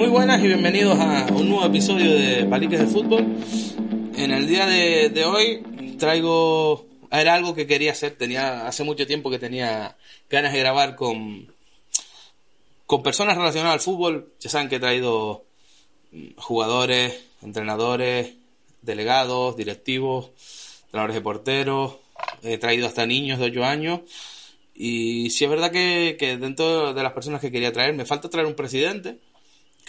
Muy buenas y bienvenidos a un nuevo episodio de Paliques de Fútbol. En el día de, hoy traigo. Era algo que quería hacer. Tenía hace mucho tiempo que tenía ganas de grabar con, con personas relacionadas al fútbol. Ya saben que he traído jugadores, entrenadores, delegados, directivos, entrenadores de porteros. He traído hasta niños de 8 años. Y sí es verdad que dentro de las personas que quería traer, me falta traer un presidente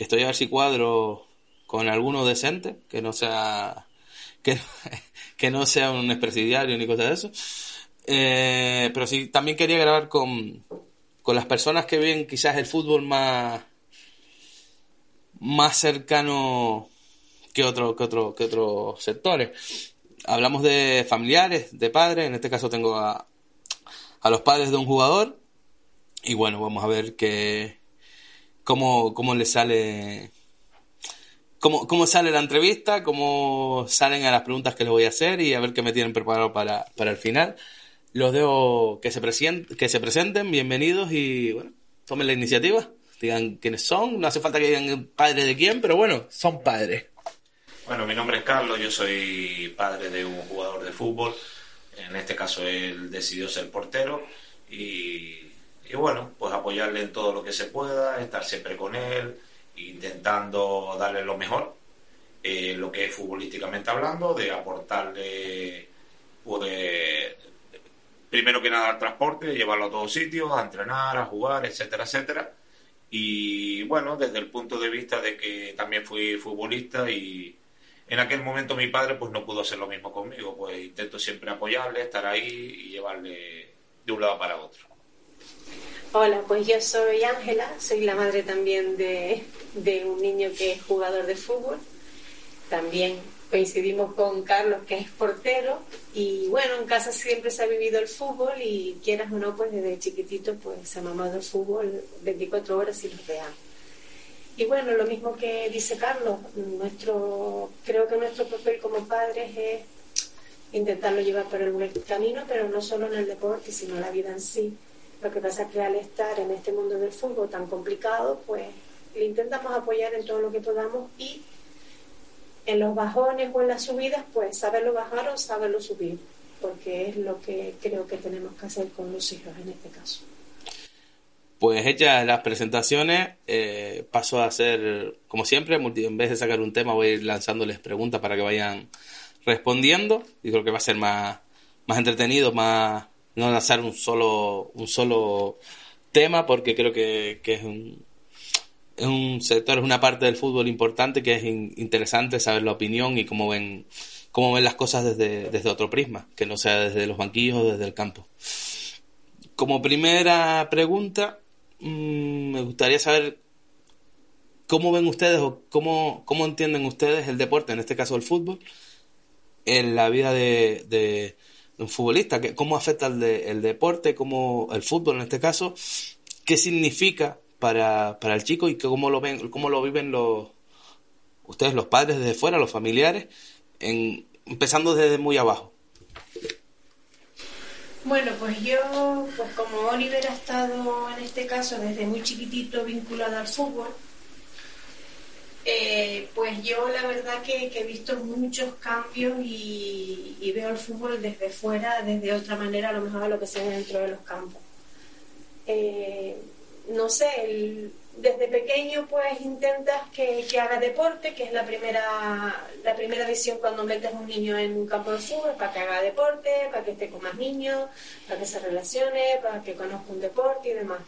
estoy a ver si cuadro con alguno decente, que no sea que, que no sea un expresidiario ni cosa de eso. Eh, pero sí, también quería grabar con, con las personas que ven quizás el fútbol más, más cercano que otro, que otro, que otros sectores. Hablamos de familiares, de padres, en este caso tengo a, a los padres de un jugador. Y bueno, vamos a ver qué, cómo, cómo le sale cómo, cómo sale la entrevista, cómo salen a las preguntas que les voy a hacer y a ver qué me tienen preparado para, para el final. Los dejo que se, presenten, que se presenten, bienvenidos y bueno, tomen la iniciativa, digan quiénes son, no hace falta que digan padre de quién, pero bueno, son padres. Bueno, mi nombre es Carlos, yo soy padre de un jugador de fútbol, en este caso él decidió ser portero y y bueno, pues apoyarle en todo lo que se pueda, estar siempre con él, intentando darle lo mejor, eh, lo que es futbolísticamente hablando, de aportarle, pues, primero que nada al transporte, llevarlo a todos sitios, a entrenar, a jugar, etcétera, etcétera. Y bueno, desde el punto de vista de que también fui futbolista y en aquel momento mi padre pues no pudo hacer lo mismo conmigo, pues intento siempre apoyarle, estar ahí y llevarle de un lado para otro. Hola, pues yo soy Ángela, soy la madre también de, un niño que es jugador de fútbol. También coincidimos con Carlos, que es portero. Y bueno, en casa siempre se ha vivido el fútbol y quieras o no, pues desde chiquitito pues se ha mamado el fútbol 24 horas y lo veamos. Y bueno, lo mismo que dice Carlos, nuestro, creo que nuestro papel como padres es intentarlo llevar por el buen camino, pero no solo en el deporte, sino en la vida en sí lo que pasa es que al estar en este mundo del fútbol tan complicado, pues le intentamos apoyar en todo lo que podamos y en los bajones o en las subidas, pues saberlo bajar o saberlo subir, porque es lo que creo que tenemos que hacer con los hijos en este caso. Pues hechas las presentaciones, eh, paso a hacer, como siempre, en vez de sacar un tema, voy a ir lanzándoles preguntas para que vayan respondiendo. Y creo que va a ser más, más entretenido, más, no lanzar un solo, un solo tema porque creo que, es, un, es un sector, es una parte del fútbol importante que es interesante saber la opinión y cómo ven, cómo ven las cosas desde, desde otro prisma, que no sea desde los banquillos o desde el campo. Como primera pregunta, mm, me gustaría saber cómo ven ustedes o cómo, cómo entienden ustedes el deporte, en este caso el fútbol, en la vida de un futbolista, que, cómo afecta el, el deporte, cómo el fútbol en este caso, qué significa para, para el chico y cómo lo ven, cómo lo viven los ustedes los padres desde fuera, los familiares, en, empezando desde muy abajo. Bueno, pues yo, pues como Oliver ha estado en este caso desde muy chiquitito vinculado al fútbol, eh, pues yo la verdad que, he visto muchos cambios y, veo el fútbol desde fuera, desde otra manera, a lo mejor a lo que se ve dentro de los campos. Eh, no sé, desde pequeño pues intentas que, haga deporte, que es la primera, la primera visión cuando metes a un niño en un campo de fútbol, para que haga deporte, para que esté con más niños, para que se relacione, para que conozca un deporte y demás.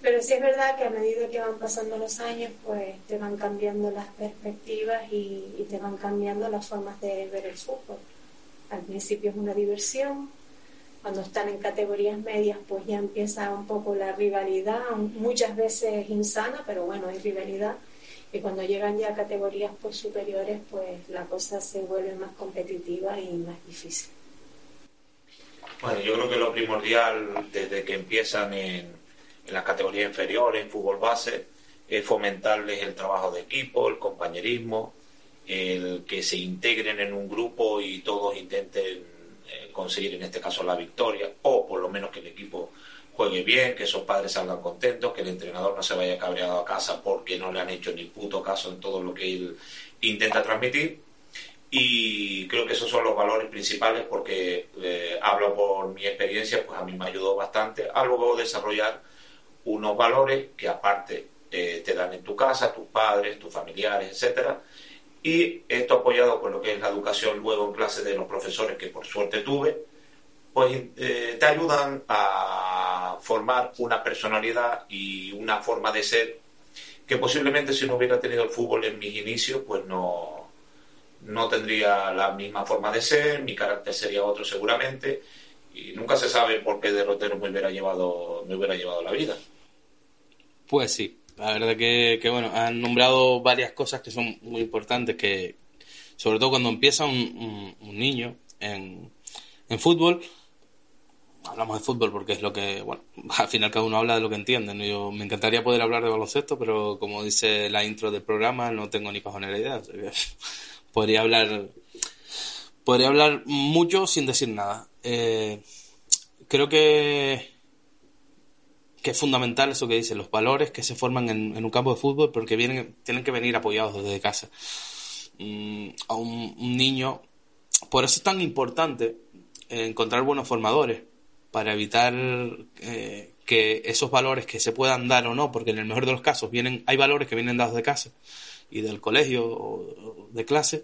Pero sí es verdad que a medida que van pasando los años, pues te van cambiando las perspectivas y, te van cambiando las formas de ver el fútbol. Al principio es una diversión, cuando están en categorías medias, pues ya empieza un poco la rivalidad, muchas veces insana, pero bueno, hay rivalidad. Y cuando llegan ya a categorías pues superiores, pues la cosa se vuelve más competitiva y más difícil. Bueno, yo creo que lo primordial desde que empiezan en, en las categorías inferiores, en fútbol base, es fomentarles el trabajo de equipo, el compañerismo, el que se integren en un grupo y todos intenten eh, conseguir en este caso la victoria, o por lo menos que el equipo juegue bien, que esos padres salgan contentos, que el entrenador no se vaya cabreado a casa porque no le han hecho ni puto caso en todo lo que él intenta transmitir. Y creo que esos son los valores principales porque eh, hablo por mi experiencia, pues a mí me ayudó bastante a luego desarrollar unos valores que aparte eh, te dan en tu casa, tus padres, tus familiares, etcétera. Y esto apoyado con lo que es la educación luego en clase de los profesores que por suerte tuve, pues eh, te ayudan a formar una personalidad y una forma de ser que posiblemente si no hubiera tenido el fútbol en mis inicios, pues no, no tendría la misma forma de ser, mi carácter sería otro seguramente, y nunca se sabe por qué derrotero me hubiera llevado, me hubiera llevado la vida. Pues sí, la verdad que, que, bueno, han nombrado varias cosas que son muy importantes, que sobre todo cuando empieza un, niño en, en, fútbol, hablamos de fútbol porque es lo que, bueno, al final cada uno habla de lo que entiende. Yo me encantaría poder hablar de baloncesto, pero como dice la intro del programa, no tengo ni cojonera idea. podría hablar, podría hablar mucho sin decir nada. Eh, creo que es fundamental eso que dice, los valores que se forman en, un campo de fútbol, porque vienen, tienen que venir apoyados desde casa. Mm, a un, niño, por eso es tan importante encontrar buenos formadores, para evitar eh, que esos valores que se puedan dar o no, porque en el mejor de los casos vienen, hay valores que vienen dados de casa y del colegio o de clase,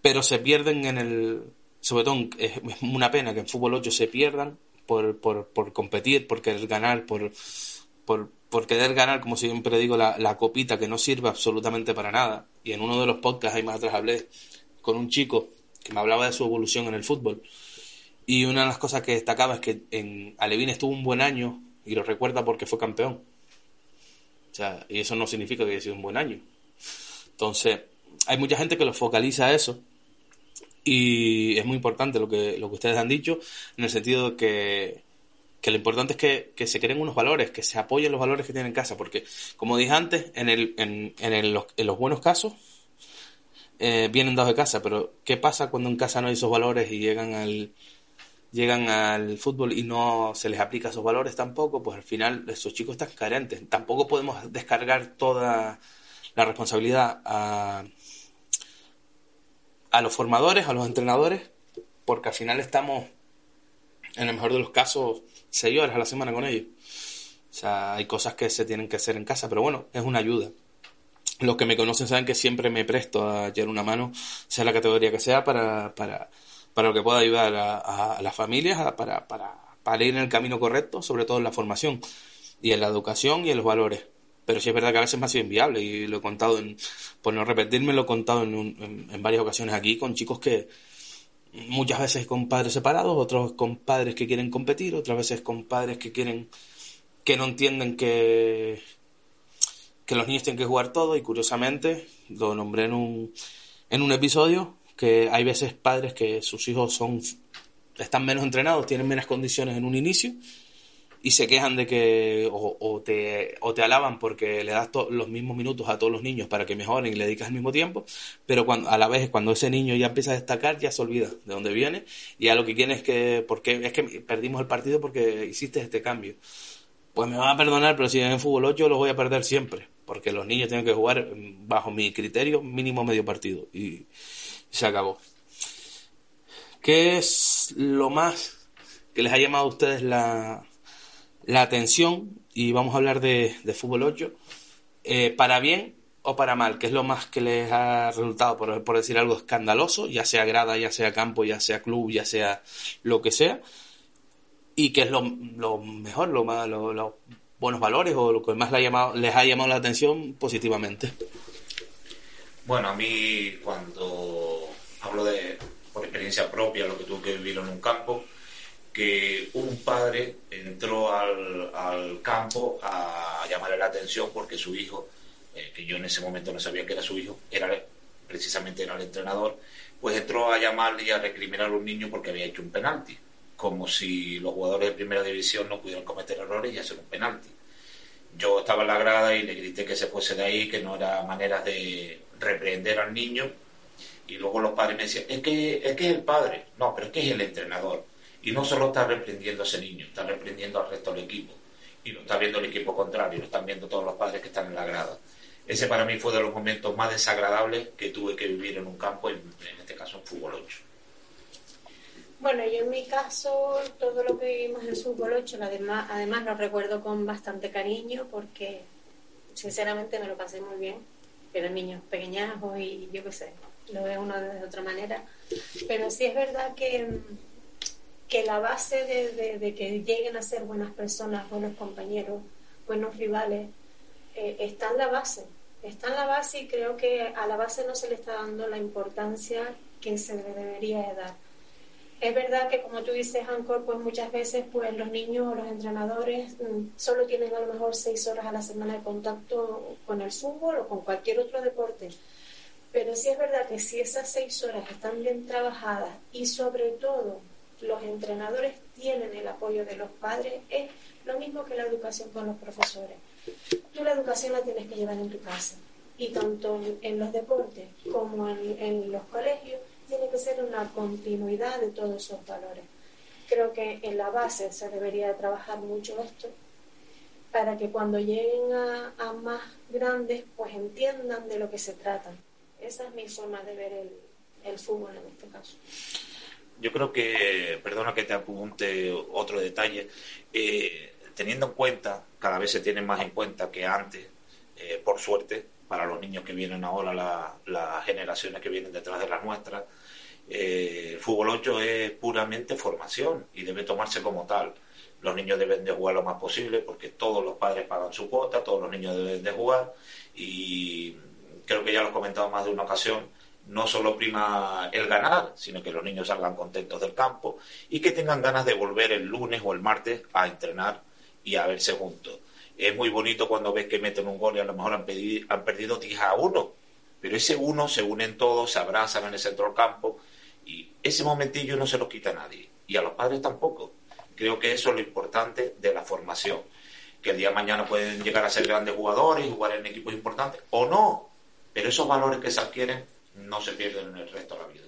pero se pierden en el, sobre todo es una pena que en fútbol 8 se pierdan por, competir, por querer ganar, por querer ganar, como siempre digo, la, la, copita que no sirve absolutamente para nada. Y en uno de los podcasts ahí más atrás hablé con un chico que me hablaba de su evolución en el fútbol. Y una de las cosas que destacaba es que en Alevín estuvo un buen año y lo recuerda porque fue campeón. O sea, y eso no significa que haya sido un buen año. Entonces, hay mucha gente que lo focaliza a eso y es muy importante lo que, lo que ustedes han dicho, en el sentido de que, que lo importante es que, que, se creen unos valores, que se apoyen los valores que tienen en casa, porque, como dije antes, en, el, en, en, el, en los buenos casos eh, vienen dados de casa, pero ¿qué pasa cuando en casa no hay esos valores y llegan al, llegan al fútbol y no se les aplica esos valores tampoco? Pues al final esos chicos están carentes. Tampoco podemos descargar toda la responsabilidad a a los formadores, a los entrenadores, porque al final estamos, en el mejor de los casos, seis horas a la semana con ellos. O sea, hay cosas que se tienen que hacer en casa, pero bueno, es una ayuda. Los que me conocen saben que siempre me presto a echar una mano, sea la categoría que sea, para, para, para lo que pueda ayudar a, las familias, para, para, para ir en el camino correcto, sobre todo en la formación y en la educación y en los valores pero sí es verdad que a veces me ha sido inviable y lo he contado, en, por no repetirme, lo he contado en, en, varias ocasiones aquí con chicos que muchas veces con padres separados, otros con padres que quieren competir, otras veces con padres que quieren, que no entienden que, que los niños tienen que jugar todo y curiosamente lo nombré en un, en un episodio que hay veces padres que sus hijos son están menos entrenados, tienen menos condiciones en un inicio y se quejan de que o, te, o te alaban porque le das los mismos minutos a todos los niños para que mejoren y le dedicas el mismo tiempo, pero cuando, a la vez cuando ese niño ya empieza a destacar ya se olvida de dónde viene y a lo que quiere es que, porque es que perdimos el partido porque hiciste este cambio. Pues me van a perdonar, pero si en el fútbol 8 lo voy a perder siempre, porque los niños tienen que jugar bajo mi criterio mínimo medio partido y se acabó. ¿Qué es lo más que les ha llamado a ustedes la, la atención, y vamos a hablar de, de fútbol 8, eh, para bien o para mal, que es lo más que les ha resultado, por, por, decir algo escandaloso, ya sea grada, ya sea campo, ya sea club, ya sea lo que sea, y que es lo, lo mejor, lo más, los buenos valores o lo que más les ha, llamado, la atención positivamente. Bueno, a mí cuando hablo de por experiencia propia, lo que tuve que vivir en un campo, que un padre entró al, al campo a llamarle la atención porque su hijo eh, que yo en ese momento no sabía que era su hijo, era precisamente era el entrenador, pues entró a llamarle y a recriminar a un niño porque había hecho un penalti, como si los jugadores de primera división no pudieran cometer errores y hacer un penalti. Yo estaba en la grada y le grité que se fuese de ahí, que no era manera de reprender al niño. Y luego los padres me decían, es que, es que es el padre. No, pero es que es el entrenador. Y no solo está reprendiendo a ese niño, está reprendiendo al resto del equipo. Y lo está viendo el equipo contrario, lo están viendo todos los padres que están en la grada. Ese para mí fue de los momentos más desagradables que tuve que vivir en un campo, en, en este caso en fútbol 8. Bueno, yo en mi caso, todo lo que vivimos en fútbol 8, además, además lo recuerdo con bastante cariño porque sinceramente me lo pasé muy bien. Eran niños pequeñajos y yo qué sé, lo veo uno de otra manera. Pero sí es verdad que, que la base de, que lleguen a ser buenas personas, buenos compañeros, buenos rivales, eh, está en la base. Está en la base y creo que a la base no se le está dando la importancia que se le debería de dar es verdad que como tú dices, Ancor, pues muchas veces pues los niños o los entrenadores mm, solo tienen a lo mejor seis horas a la semana de contacto con el fútbol o con cualquier otro deporte. Pero sí es verdad que si esas seis horas están bien trabajadas y sobre todo los entrenadores tienen el apoyo de los padres, es lo mismo que la educación con los profesores. Tú la educación la tienes que llevar en tu casa y tanto en los deportes como en, los colegios tiene que ser una continuidad de todos esos valores. Creo que en la base se debería trabajar mucho esto para que cuando lleguen a, más grandes pues entiendan de lo que se trata. Esa es mi forma de ver el, fútbol en este caso. Yo creo que, perdona que te apunte otro detalle, eh, teniendo en cuenta, cada vez se tiene más en cuenta que antes, eh, por suerte, para los niños que vienen ahora, las generaciones que vienen detrás de las nuestras, eh, fútbol 8 es puramente formación y debe tomarse como tal. Los niños deben de jugar lo más posible porque todos los padres pagan su cuota, todos los niños deben de jugar y creo que ya lo he comentado más de una ocasión, no solo prima el ganar, sino que los niños salgan contentos del campo y que tengan ganas de volver el lunes o el martes a entrenar y a verse juntos. Es muy bonito cuando ves que meten un gol y a lo mejor han, han perdido 10 a 1, pero ese uno se unen todos, se abrazan en el centro del campo y ese momentillo no se lo quita a nadie. Y a los padres tampoco. Creo que eso es lo importante de la formación. Que el día de mañana pueden llegar a ser grandes jugadores jugar en equipos importantes. O no. Pero esos valores que se adquieren no se pierden en el resto de la vida.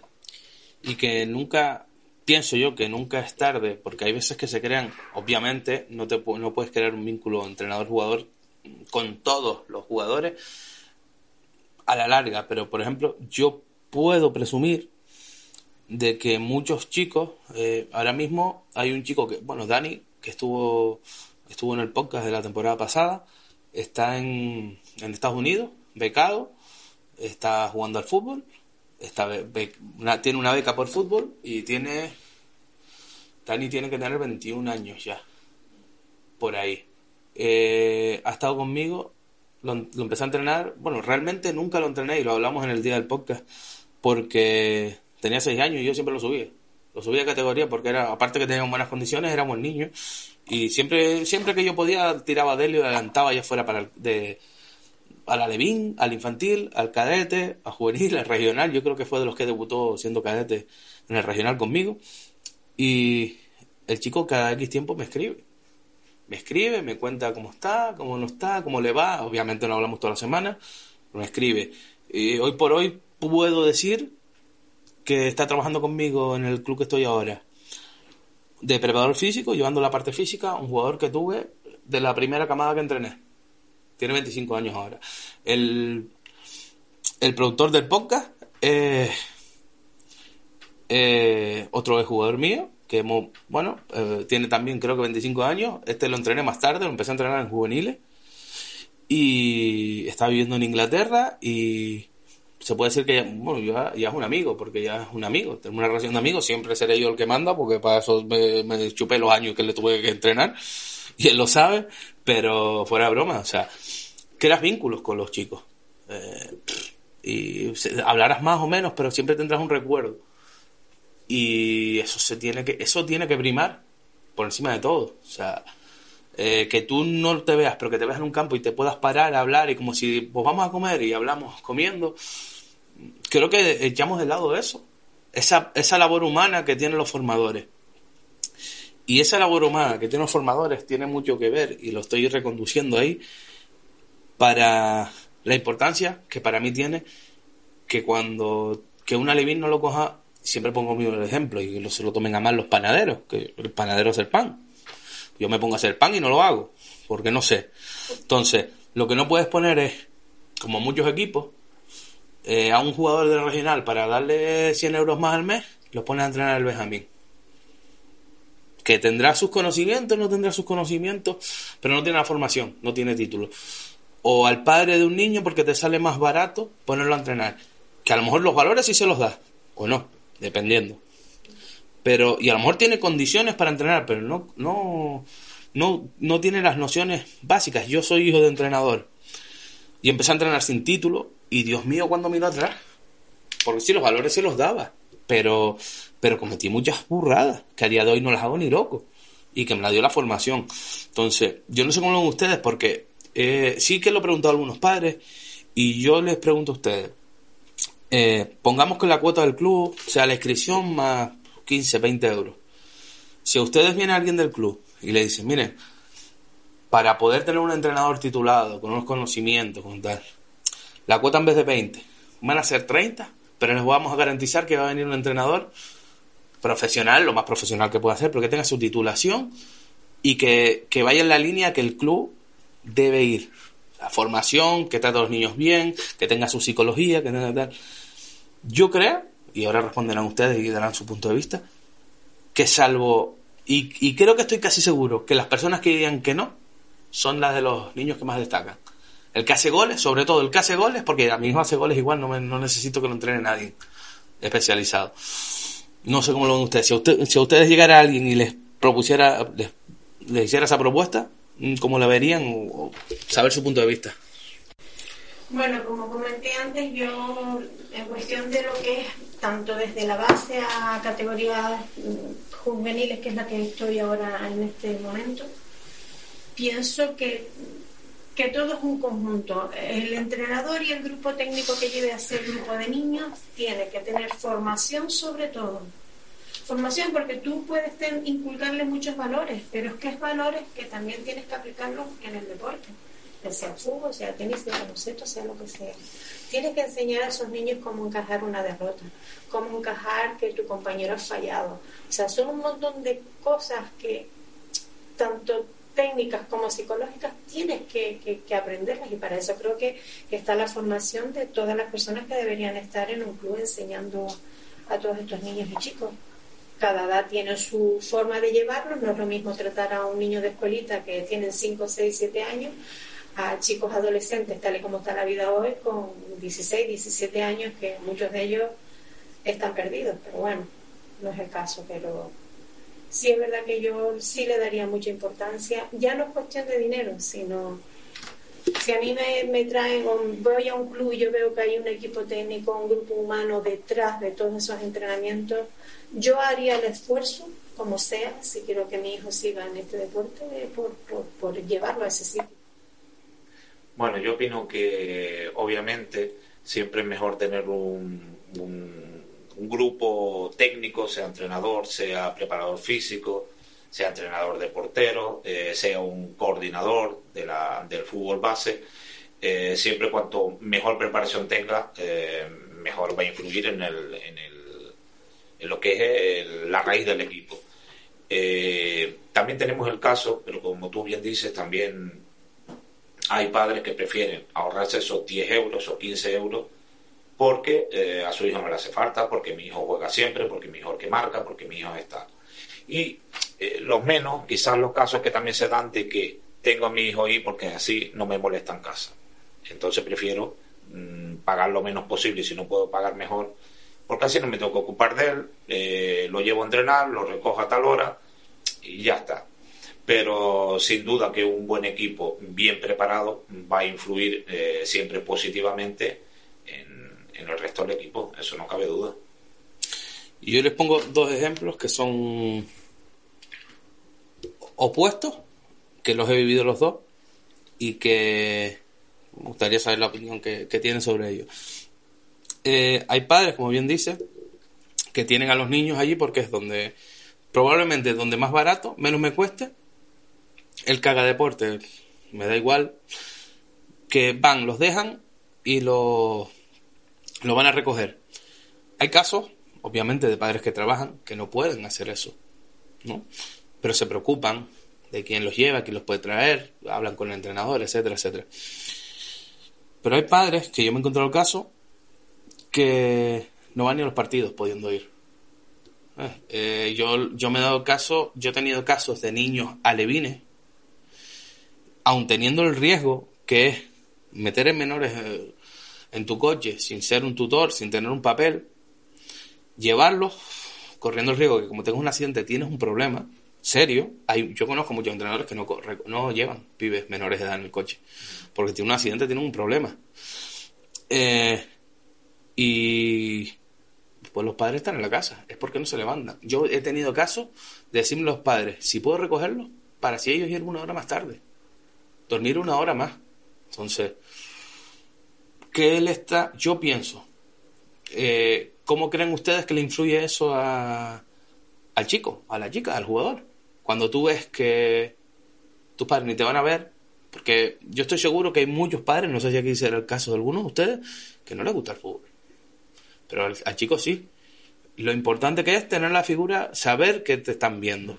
Y que nunca, pienso yo que nunca es tarde, porque hay veces que se crean, obviamente, no, te, no puedes crear un vínculo entrenador-jugador con todos los jugadores a la larga, pero por ejemplo, yo puedo presumir de que muchos chicos, eh, ahora mismo hay un chico que, bueno, Dani, que estuvo, estuvo en el podcast de la temporada pasada, está en, en Estados Unidos, becado, está jugando al fútbol, está tiene una beca por fútbol y tiene, Dani tiene que tener 21 años ya, por ahí. Eh, ha estado conmigo, lo, lo empecé a entrenar, bueno, realmente nunca lo entrené y lo hablamos en el día del podcast, porque tenía seis años y yo siempre lo subía. Lo subía a categoría porque era, aparte que teníamos buenas condiciones, éramos niños. Y siempre, siempre que yo podía, tiraba de él y adelantaba ya fuera para el, de, al alevín, al infantil, al cadete, al juvenil, al regional. Yo creo que fue de los que debutó siendo cadete en el regional conmigo. Y el chico cada X tiempo me escribe. Me escribe, me cuenta cómo está, cómo no está, cómo le va. Obviamente no hablamos toda la semana, pero me escribe. Y hoy por hoy puedo decir que está trabajando conmigo en el club que estoy ahora, de preparador físico, llevando la parte física, un jugador que tuve de la primera camada que entrené. Tiene 25 años ahora. El, el productor del podcast es otro jugador mío, que bueno, eh, tiene también creo que 25 años. Este lo entrené más tarde, lo empecé a entrenar en juveniles. Y está viviendo en Inglaterra y se puede decir que ya, bueno, ya, es un amigo, porque ya es un amigo, tenemos una relación de amigos, siempre seré yo el que manda, porque para eso me, chupé los años que le tuve que entrenar, y él lo sabe, pero fuera de broma, o sea, creas vínculos con los chicos. Eh, y hablarás más o menos, pero siempre tendrás un recuerdo. Y eso se tiene que, eso tiene que primar por encima de todo. O sea, eh, que tú no te veas, pero que te veas en un campo y te puedas parar, hablar y como si pues vamos a comer y hablamos comiendo, creo que echamos de lado eso, esa, esa labor humana que tienen los formadores. Y esa labor humana que tienen los formadores tiene mucho que ver, y lo estoy reconduciendo ahí, para la importancia que para mí tiene que cuando que un alevín no lo coja, siempre pongo mi ejemplo, y se lo tomen a mal los panaderos, que el panadero es el pan yo me pongo a hacer pan y no lo hago, porque no sé. Entonces, lo que no puedes poner es, como muchos equipos, eh, a un jugador de regional para darle 100 euros más al mes, lo pones a entrenar el Benjamín. Que tendrá sus conocimientos, no tendrá sus conocimientos, pero no tiene la formación, no tiene título. O al padre de un niño porque te sale más barato ponerlo a entrenar. Que a lo mejor los valores sí se los da, o no, dependiendo pero y a lo mejor tiene condiciones para entrenar, pero no no no no tiene las nociones básicas. Yo soy hijo de entrenador y empecé a entrenar sin título y Dios mío cuando miro atrás, porque sí los valores se los daba, pero pero cometí muchas burradas que a día de hoy no las hago ni loco y que me la dio la formación. Entonces, yo no sé cómo lo ven ustedes porque eh, sí que lo he preguntado a algunos padres y yo les pregunto a ustedes, eh, pongamos que la cuota del club sea la inscripción más 15, 20 euros. Si a ustedes viene alguien del club y le dice, miren, para poder tener un entrenador titulado, con unos conocimientos, con tal, la cuota en vez de 20 van a ser 30, pero les vamos a garantizar que va a venir un entrenador profesional, lo más profesional que pueda hacer, pero que tenga su titulación y que, que vaya en la línea que el club debe ir. La formación, que trate a los niños bien, que tenga su psicología, que tenga tal. Yo creo y ahora responderán ustedes y darán su punto de vista, que salvo, y, creo que estoy casi seguro, que las personas que digan que no, son las de los niños que más destacan. El que hace goles, sobre todo el que hace goles, porque a mí mismo hace goles igual, no, no necesito que lo entrene nadie especializado. No sé cómo lo ven ustedes. Si, si a ustedes llegara alguien y les propusiera, les, hiciera esa propuesta, ¿cómo la verían? saber su punto de vista. Bueno, como comenté antes, yo en cuestión de lo que es tanto desde la base a categorías mm, juveniles, que es la que estoy ahora en este momento, pienso que, que todo es un conjunto. El entrenador y el grupo técnico que lleve a ese grupo de niños tiene que tener formación sobre todo. Formación porque tú puedes inculcarle muchos valores, pero es que es valores que también tienes que aplicarlos en el deporte sea fútbol, sea tenis, sea baloncesto, sea lo que sea. Tienes que enseñar a esos niños cómo encajar una derrota, cómo encajar que tu compañero ha fallado. O sea, son un montón de cosas que, tanto técnicas como psicológicas, tienes que, que, aprenderlas. Y para eso creo que, está la formación de todas las personas que deberían estar en un club enseñando a todos estos niños y chicos. Cada edad tiene su forma de llevarlo, no es lo mismo tratar a un niño de escuelita que tiene 5, 6, 7 años a chicos adolescentes, tal y como está la vida hoy, con 16, 17 años, que muchos de ellos están perdidos, pero bueno, no es el caso, pero sí es verdad que yo sí le daría mucha importancia, ya no es cuestión de dinero, sino si a mí me, me traen, o voy a un club y yo veo que hay un equipo técnico, un grupo humano detrás de todos esos entrenamientos, yo haría el esfuerzo, como sea, si quiero que mi hijo siga en este deporte, por, por, llevarlo a ese sitio. Bueno, yo opino que obviamente siempre es mejor tener un, un, grupo técnico, sea entrenador, sea preparador físico, sea entrenador de portero, eh, sea un coordinador de la, del fútbol base. Eh, siempre cuanto mejor preparación tenga, eh, mejor va a influir en, el, en lo que es la raíz del equipo. también tenemos el caso, pero como tú bien dices, también hay padres que prefieren ahorrarse esos 10 euros o 15 euros porque eh, a su hijo no le hace falta, porque mi hijo juega siempre, porque mi hijo que marca, porque mi hijo está. Y eh, los menos, quizás los casos que también se dan de que tengo a mi hijo ahí porque así no me molesta en casa. Entonces prefiero mm, pagar lo menos posible si no puedo pagar mejor, porque así no me tengo que ocupar de él, eh, lo llevo a entrenar, lo recojo a tal hora y ya está pero sin duda que un buen equipo bien preparado va a influir eh, siempre positivamente en, el resto del equipo, eso no cabe duda. Y yo les pongo dos ejemplos que son opuestos, que los he vivido los dos y que me gustaría saber la opinión que, que tienen sobre ello. Eh, hay padres, como bien dice, que tienen a los niños allí porque es donde, probablemente donde más barato, menos me cueste, el caga deporte, me da igual, que van, los dejan y lo, lo van a recoger. Hay casos, obviamente, de padres que trabajan que no pueden hacer eso, ¿no? Pero se preocupan de quién los lleva, quién los puede traer, hablan con el entrenador, etcétera, etcétera. Pero hay padres que yo me he encontrado el caso que no van ni a los partidos pudiendo ir. Eh, eh, yo, yo me he dado caso, yo he tenido casos de niños alevines, aun teniendo el riesgo que es meter en menores eh, en tu coche sin ser un tutor, sin tener un papel, llevarlos corriendo el riesgo que como tengas un accidente tienes un problema serio. Hay, yo conozco muchos entrenadores que no, no llevan pibes menores de edad en el coche, porque tiene un accidente, tienen un problema. Eh, y pues los padres están en la casa, es porque no se levantan. Yo he tenido casos de decirme a los padres, si puedo recogerlos, para si ellos ir una hora más tarde, dormir una hora más. Entonces, ¿qué él está? Yo pienso, eh, ¿cómo creen ustedes que le influye eso a, al chico, a la chica, al jugador? Cuando tú ves que tus padres ni te van a ver, porque yo estoy seguro que hay muchos padres, no sé si aquí será el caso de algunos de ustedes, que no les gusta el fútbol pero al, chico sí. Lo importante que es tener la figura, saber que te están viendo.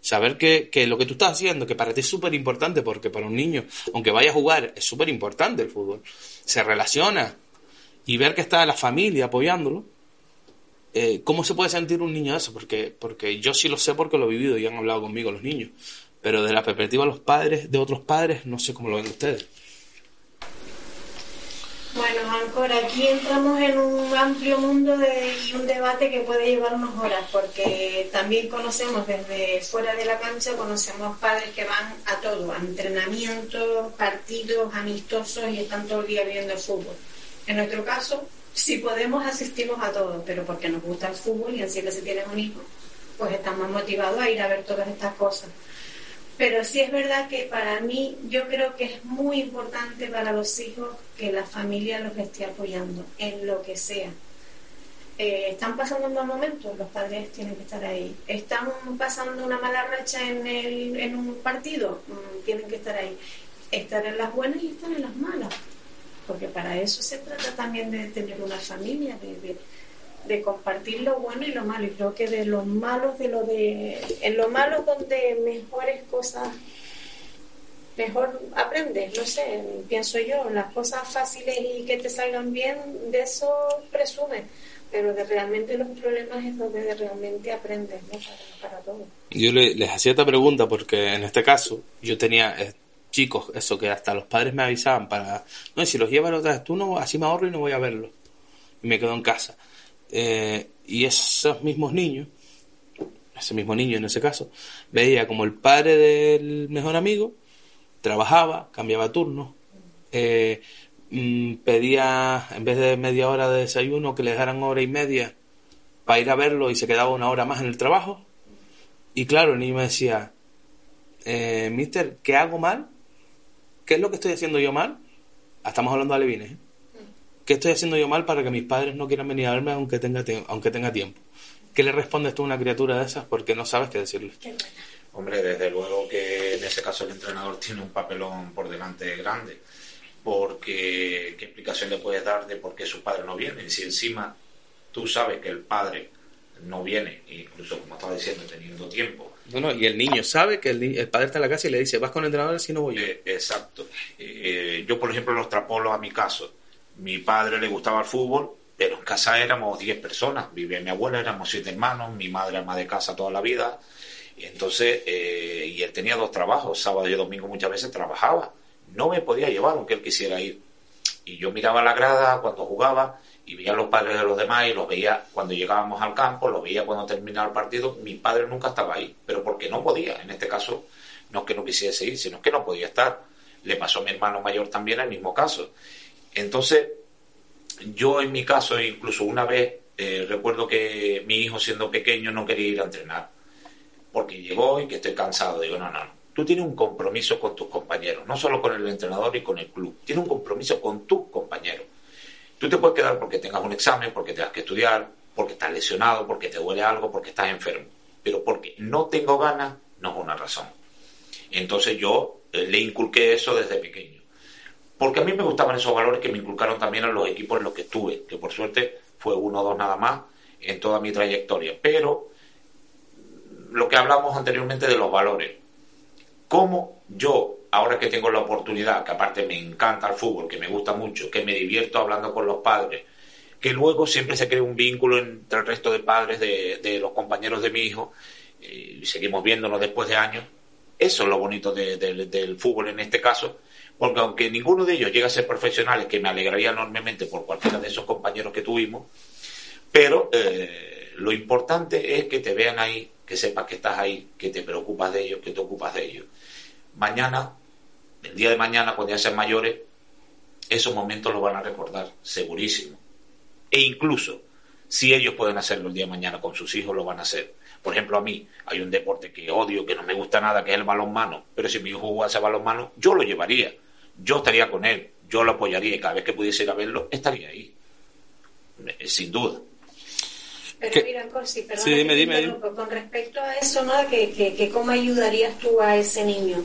Saber que, que lo que tú estás haciendo, que para ti es súper importante, porque para un niño, aunque vaya a jugar, es súper importante el fútbol. Se relaciona y ver que está la familia apoyándolo. Eh, ¿Cómo se puede sentir un niño eso? Porque, porque yo sí lo sé porque lo he vivido y han hablado conmigo los niños. Pero de la perspectiva de los padres, de otros padres, no sé cómo lo ven ustedes. Bueno, Ancor, aquí entramos en un amplio mundo de, y un debate que puede llevarnos horas, porque también conocemos desde fuera de la cancha, conocemos padres que van a todo, a entrenamientos, partidos amistosos y están todo el día viendo el fútbol. En nuestro caso, si podemos asistimos a todo, pero porque nos gusta el fútbol y así que si tienes un hijo, pues estamos motivados a ir a ver todas estas cosas. Pero sí es verdad que para mí yo creo que es muy importante para los hijos que la familia los esté apoyando en lo que sea. Eh, están pasando un mal momento, los padres tienen que estar ahí. Están pasando una mala racha en, el, en un partido, mm, tienen que estar ahí. Estar en las buenas y estar en las malas. Porque para eso se trata también de tener una familia, de de compartir lo bueno y lo malo. Y creo que de lo malo, de lo de. En lo malo, donde mejores cosas. Mejor aprendes, no sé, pienso yo, las cosas fáciles y que te salgan bien, de eso presumes, pero de realmente los problemas es donde realmente aprendes, ¿no? Para, todo. Yo les hacía esta pregunta porque en este caso yo tenía eh, chicos, eso que hasta los padres me avisaban para, no, si los llevan otra vez, tú no, así me ahorro y no voy a verlo. Y me quedo en casa. Eh, y esos mismos niños, ese mismo niño en ese caso, veía como el padre del mejor amigo trabajaba, cambiaba turno, eh, mm, pedía, en vez de media hora de desayuno, que le dejaran hora y media para ir a verlo y se quedaba una hora más en el trabajo. Y claro, el niño me decía, eh, Mister, ¿qué hago mal? ¿Qué es lo que estoy haciendo yo mal? Ah, estamos hablando de alevines, ¿eh? ¿Qué estoy haciendo yo mal para que mis padres no quieran venir a verme aunque tenga, aunque tenga tiempo? ¿Qué le respondes tú a una criatura de esas? Porque no sabes qué decirle. Hombre, desde luego que en ese caso el entrenador tiene un papelón por delante grande. Porque, ¿qué explicación le puedes dar de por qué su padre no viene? Si encima tú sabes que el padre no viene, incluso como estaba diciendo, teniendo tiempo. No, y el niño sabe que el, padre está en la casa y le dice, vas con el entrenador si no voy yo. Eh, exacto. Eh, yo, por ejemplo, los extrapolo a mi caso mi padre le gustaba el fútbol, pero en casa éramos 10 personas. Vivía mi abuela, éramos siete hermanos, mi madre ama de casa toda la vida. Y entonces, eh, y él tenía dos trabajos, sábado y domingo muchas veces trabajaba. No me podía llevar aunque él quisiera ir. Y yo miraba la grada cuando jugaba y veía a los padres de los demás y los veía cuando llegábamos al campo, los veía cuando terminaba el partido. Mi padre nunca estaba ahí, pero porque no podía. En este caso, no es que no quisiese ir, sino que no podía estar. Le pasó a mi hermano mayor también el mismo caso. Entonces, yo en mi caso, incluso una vez, eh, recuerdo que mi hijo siendo pequeño no quería ir a entrenar, porque llegó y que estoy cansado. Digo, no, no, tú tienes un compromiso con tus compañeros, no solo con el entrenador y con el club, tienes un compromiso con tus compañeros. Tú te puedes quedar porque tengas un examen, porque tengas que estudiar, porque estás lesionado, porque te duele algo, porque estás enfermo. Pero porque no tengo ganas, no es una razón. Entonces yo eh, le inculqué eso desde pequeño. Porque a mí me gustaban esos valores que me inculcaron también en los equipos en los que estuve, que por suerte fue uno o dos nada más en toda mi trayectoria. Pero lo que hablamos anteriormente de los valores, cómo yo, ahora que tengo la oportunidad, que aparte me encanta el fútbol, que me gusta mucho, que me divierto hablando con los padres, que luego siempre se crea un vínculo entre el resto de padres de, los compañeros de mi hijo, y seguimos viéndonos después de años. Eso es lo bonito del fútbol en este caso, porque aunque ninguno de ellos llega a ser profesionales, que me alegraría enormemente por cualquiera de esos compañeros que tuvimos, pero eh, lo importante es que te vean ahí, que sepas que estás ahí, que te preocupas de ellos, que te ocupas de ellos. Mañana, el día de mañana, cuando ya sean mayores, esos momentos los van a recordar, segurísimo. E incluso, si ellos pueden hacerlo el día de mañana con sus hijos, lo van a hacer. Por ejemplo, a mí hay un deporte que odio, que no me gusta nada, que es el balonmano. Pero si mi hijo jugase balonmano, yo lo llevaría. Yo estaría con él, yo lo apoyaría y cada vez que pudiese ir a verlo, estaría ahí. Eh, sin duda. Pero mira, Corsi, perdón, con respecto a eso, ¿no? Que, que, cómo ayudarías tú a ese niño.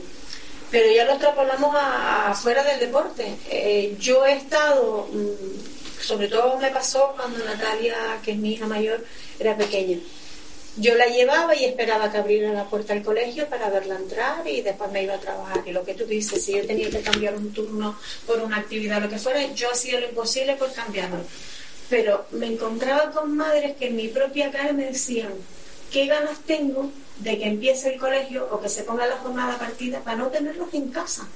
Pero ya lo extrapolamos afuera del deporte. Eh, yo he estado, mm, sobre todo me pasó cuando Natalia, que es mi hija mayor, era pequeña. Yo la llevaba y esperaba que abriera la puerta del colegio para verla entrar y después me iba a trabajar. Y lo que tú dices, si yo tenía que cambiar un turno por una actividad lo que fuera, yo hacía lo imposible por cambiarlo pero me encontraba con madres que en mi propia cara me decían, ¿qué ganas tengo de que empiece el colegio o que se ponga la jornada partida para no tenerlos en casa?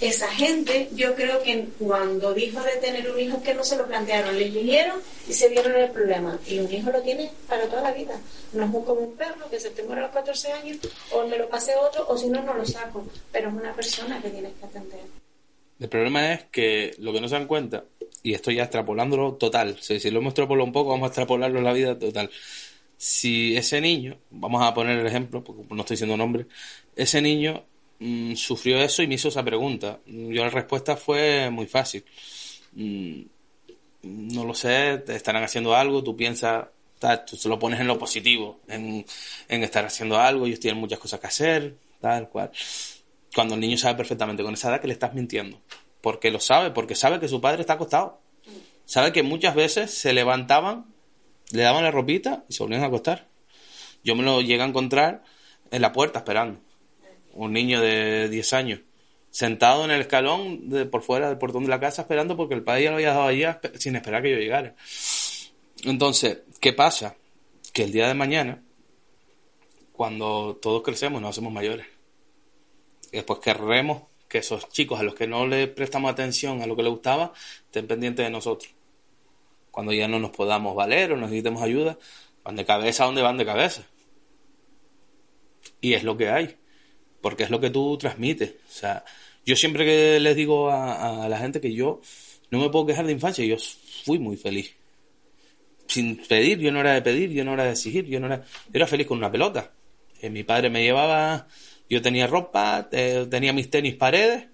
Esa gente, yo creo que cuando dijo de tener un hijo que no se lo plantearon, le vinieron y se vieron el problema. Y un hijo lo tiene para toda la vida. No es como un perro que se te muere a los 14 años, o me lo pase otro, o si no, no lo saco. Pero es una persona que tienes que atender. El problema es que lo que no se dan cuenta y esto ya extrapolándolo total, si, lo hemos extrapolado un poco, vamos a extrapolarlo en la vida total. Si ese niño, vamos a poner el ejemplo, porque no estoy diciendo nombre, ese niño sufrió eso y me hizo esa pregunta. Yo la respuesta fue muy fácil. Mm, no lo sé, te estarán haciendo algo, tú piensas, tú se lo pones en lo positivo, en, en estar haciendo algo, ellos tienen muchas cosas que hacer, tal cual. Cuando el niño sabe perfectamente con esa edad que le estás mintiendo porque lo sabe, porque sabe que su padre está acostado. Sabe que muchas veces se levantaban, le daban la ropita y se volvían a acostar. Yo me lo llegué a encontrar en la puerta esperando. Un niño de 10 años, sentado en el escalón de, por fuera del portón de la casa esperando porque el padre ya lo había dado allí sin esperar que yo llegara. Entonces, ¿qué pasa? Que el día de mañana, cuando todos crecemos, nos hacemos mayores. Y después querremos que esos chicos a los que no le prestamos atención a lo que les gustaba estén pendientes de nosotros. Cuando ya no nos podamos valer o necesitemos ayuda, van de cabeza a donde van de cabeza. Y es lo que hay, porque es lo que tú transmites. O sea, yo siempre que les digo a, la gente que yo no me puedo quejar de infancia, yo fui muy feliz. Sin pedir, yo no era de pedir, yo no era de exigir, yo no era, yo era feliz con una pelota. Eh, mi padre me llevaba yo tenía ropa, eh, tenía mis tenis paredes,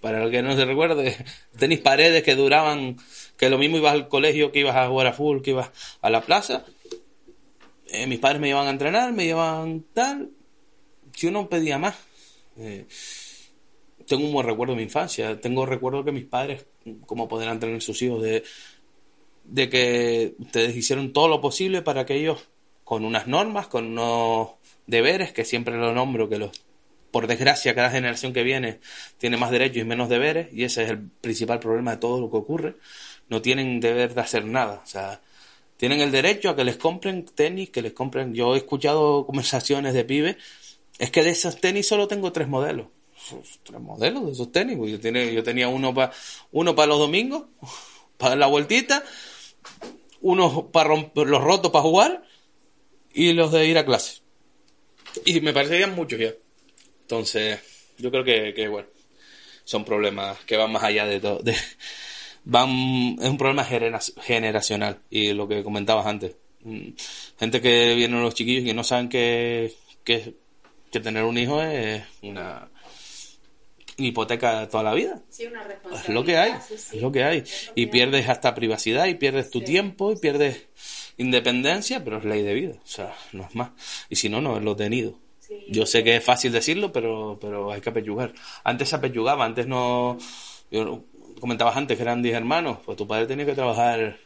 para el que no se recuerde, tenis paredes que duraban, que lo mismo ibas al colegio, que ibas a jugar a fútbol, que ibas a la plaza. Eh, mis padres me llevaban a entrenar, me llevaban tal. Yo no pedía más. Eh, tengo un buen recuerdo de mi infancia. Tengo recuerdo que mis padres, como podrán tener sus hijos, de, que ustedes hicieron todo lo posible para que ellos, con unas normas, con unos deberes, que siempre lo nombro, que los por desgracia, cada generación que viene tiene más derechos y menos deberes, y ese es el principal problema de todo lo que ocurre. No tienen deber de hacer nada. O sea, tienen el derecho a que les compren tenis, que les compren. Yo he escuchado conversaciones de pibes, es que de esos tenis solo tengo tres modelos. Tres modelos de esos tenis. Pues yo, tenía, uno para uno para los domingos, para la vueltita, uno para romper los rotos para jugar y los de ir a clase. Y me parecerían muchos ya. Entonces, yo creo que, bueno, son problemas que van más allá de todo. Van, es un problema generacional y lo que comentabas antes. Mm, gente que viene los chiquillos y no saben que, que que tener un hijo es una hipoteca toda la vida. Sí, una Es lo que hay, sí, sí. es lo que hay. Es Y pierdes hasta privacidad y pierdes tu tiempo y pierdes independencia, pero es ley de vida, o sea, no es más. Y si no, no lo tenido. Yo sé que es fácil decirlo, pero, pero hay que apellugar. Antes se apellugaba, antes no... Yo, comentabas antes que eran 10 hermanos, pues tu padre tenía que trabajar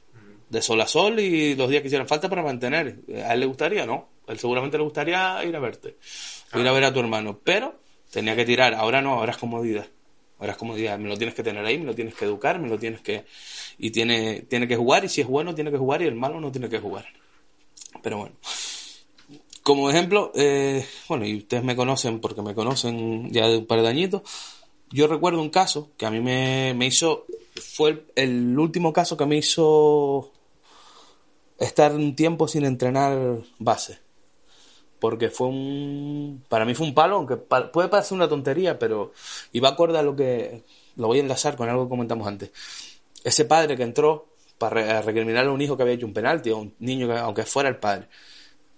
de sol a sol y los días que hicieran falta para mantener. ¿A él le gustaría? No. A él seguramente le gustaría ir a verte, o ir a ver a tu hermano, pero tenía que tirar. Ahora no, ahora es comodidad. Ahora es comodidad. Me lo tienes que tener ahí, me lo tienes que educar, me lo tienes que... Y tiene, tiene que jugar, y si es bueno tiene que jugar, y el malo no tiene que jugar. Pero bueno. Como ejemplo, eh, bueno, y ustedes me conocen porque me conocen ya de un par de añitos, yo recuerdo un caso que a mí me, me hizo, fue el, el último caso que me hizo estar un tiempo sin entrenar base. Porque fue un, para mí fue un palo, aunque puede parecer una tontería, pero iba acorde a lo que, lo voy a enlazar con algo que comentamos antes. Ese padre que entró para recriminar a un hijo que había hecho un penalti, o un niño que, aunque fuera el padre.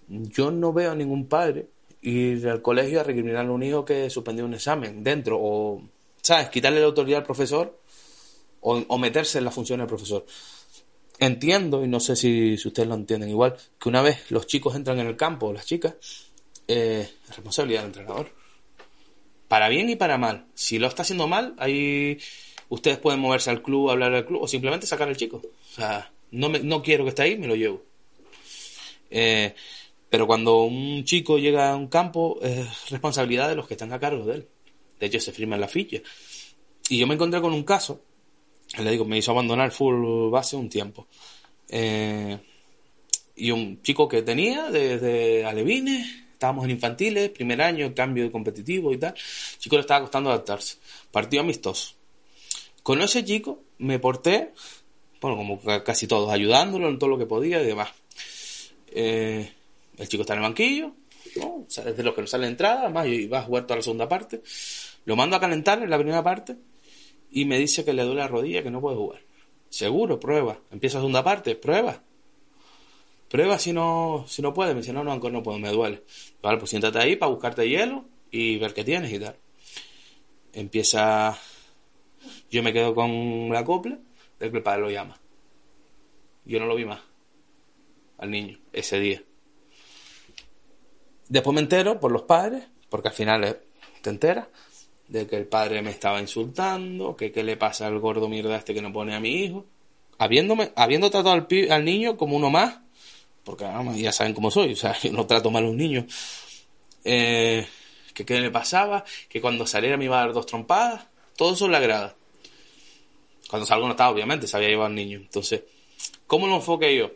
Yo no veo a ningún padre ir al colegio a recriminar a un hijo que suspendió un examen dentro, o, ¿sabes? Quitarle la autoridad al profesor, o, o meterse en la función del profesor. Entiendo, y no sé si, si ustedes lo entienden igual, que una vez los chicos entran en el campo, las chicas, eh, es responsabilidad del entrenador. Para bien y para mal. Si lo está haciendo mal, ahí ustedes pueden moverse al club, hablar al club, o simplemente sacar al chico. O sea, no, me, no quiero que esté ahí, me lo llevo. Eh, pero cuando un chico llega a un campo, es responsabilidad de los que están a cargo de él. De hecho, se firma en la ficha. Y yo me encontré con un caso, le digo, me hizo abandonar full base un tiempo. Eh, y un chico que tenía desde alevines, estábamos en infantiles, primer año, cambio de competitivo y tal. Chico le estaba costando adaptarse. Partido amistoso. Con ese chico me porté, bueno, como ca- casi todos, ayudándolo en todo lo que podía y demás. Eh, el chico está en el banquillo, ¿no? Es de los que no sale de entrada, además y va a jugar toda la segunda parte. Lo mando a calentar en la primera parte y me dice que le duele la rodilla, que no puede jugar. Seguro, prueba. Empieza la segunda parte, prueba. Prueba si no, si no puede. Me dice, no, no, Ancor, no puedo, me duele. Vale, pues siéntate ahí para buscarte hielo y ver qué tienes y tal. Empieza. Yo me quedo con la copla el padre lo llama. Yo no lo vi más. Al niño, ese día. Después me entero por los padres, porque al final eh, te enteras, de que el padre me estaba insultando, que qué le pasa al gordo mierda este que no pone a mi hijo. Habiéndome, habiendo tratado al, al niño como uno más, porque vamos, ya saben cómo soy, o sea, no trato mal a los niños. Eh, que qué le pasaba, que cuando saliera me iba a dar dos trompadas, todo eso en la. Cuando salgo no estaba, obviamente, se había llevado al niño. Entonces, ¿cómo lo enfoqué yo?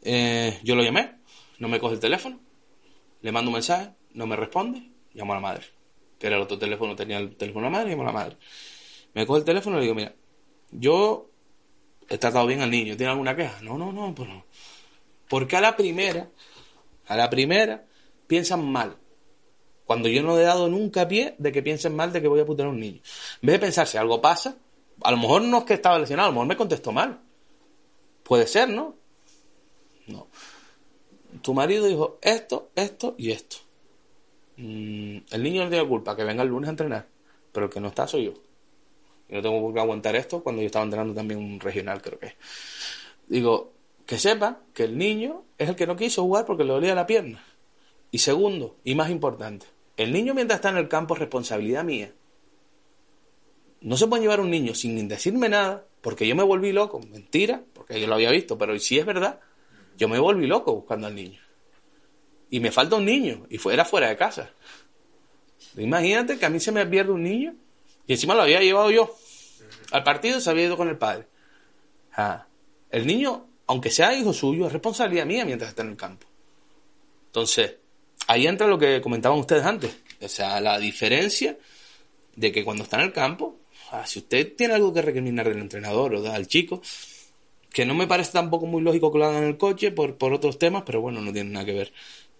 Eh, yo lo llamé, no me coge el teléfono, le mando un mensaje, no me responde, llamo a la madre. Que era el otro teléfono, tenía el teléfono de la madre, a la madre. Me coge el teléfono y le digo, mira, yo he tratado bien al niño, ¿tiene alguna queja? No, no, no, pues no. Porque a la primera, a la primera, piensan mal. Cuando yo no he dado nunca pie de que piensen mal de que voy a putear a un niño. En vez de pensar si algo pasa, a lo mejor no es que estaba lesionado, a lo mejor me contestó mal. Puede ser, ¿no? No. Tu marido dijo esto, esto y esto. Mm, el niño no tiene culpa, que venga el lunes a entrenar, pero el que no está soy yo. Yo no tengo por qué aguantar esto cuando yo estaba entrenando también un regional, creo que. Digo, que sepa que el niño es el que no quiso jugar porque le dolía la pierna. Y segundo, y más importante, el niño mientras está en el campo es responsabilidad mía. No se puede llevar un niño sin decirme nada, porque yo me volví loco. Mentira, porque yo lo había visto, pero si es verdad, yo me volví loco buscando al niño. Y me falta un niño, y fuera fuera de casa. Imagínate que a mí se me pierde un niño, y encima lo había llevado yo. Al partido se había ido con el padre. Ah, el niño, aunque sea hijo suyo, es responsabilidad mía mientras está en el campo. Entonces, ahí entra lo que comentaban ustedes antes. O sea, la diferencia de que cuando está en el campo, ah, si usted tiene algo que recriminar del entrenador o del chico, que no me parece tampoco muy lógico que lo hagan en el coche por, por otros temas, pero bueno, no tiene nada que ver.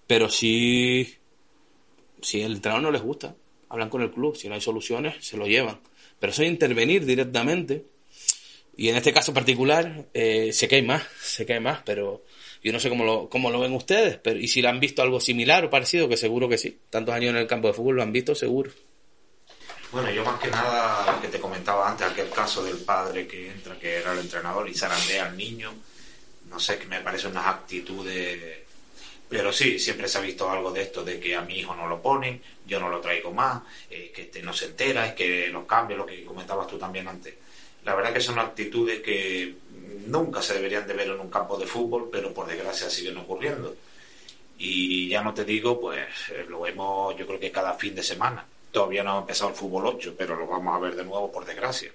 Pero si, si el entrenador no les gusta, hablan con el club, si no hay soluciones, se lo llevan. Pero eso de intervenir directamente, Y en este caso particular, eh, sé que hay más, sé que hay más, pero yo no sé cómo lo, cómo lo ven ustedes, pero y si lo han visto algo similar o parecido, que seguro que sí. Tantos años en el campo de fútbol lo han visto, seguro. Bueno, yo más que nada que te comentaba antes, aquel caso del padre que entra, que era el entrenador y zarandea al niño, no sé, que me parece unas actitudes... Pero sí, siempre se ha visto algo de esto, de que a mi hijo no lo ponen, yo no lo traigo más, eh, que este no se entera, es que los cambios, lo que comentabas tú también antes. La verdad que son actitudes que nunca se deberían de ver en un campo de fútbol, pero por desgracia siguen ocurriendo. Y ya no te digo, pues eh, lo vemos yo creo que cada fin de semana. Todavía no ha empezado el fútbol 8, pero lo vamos a ver de nuevo por desgracia.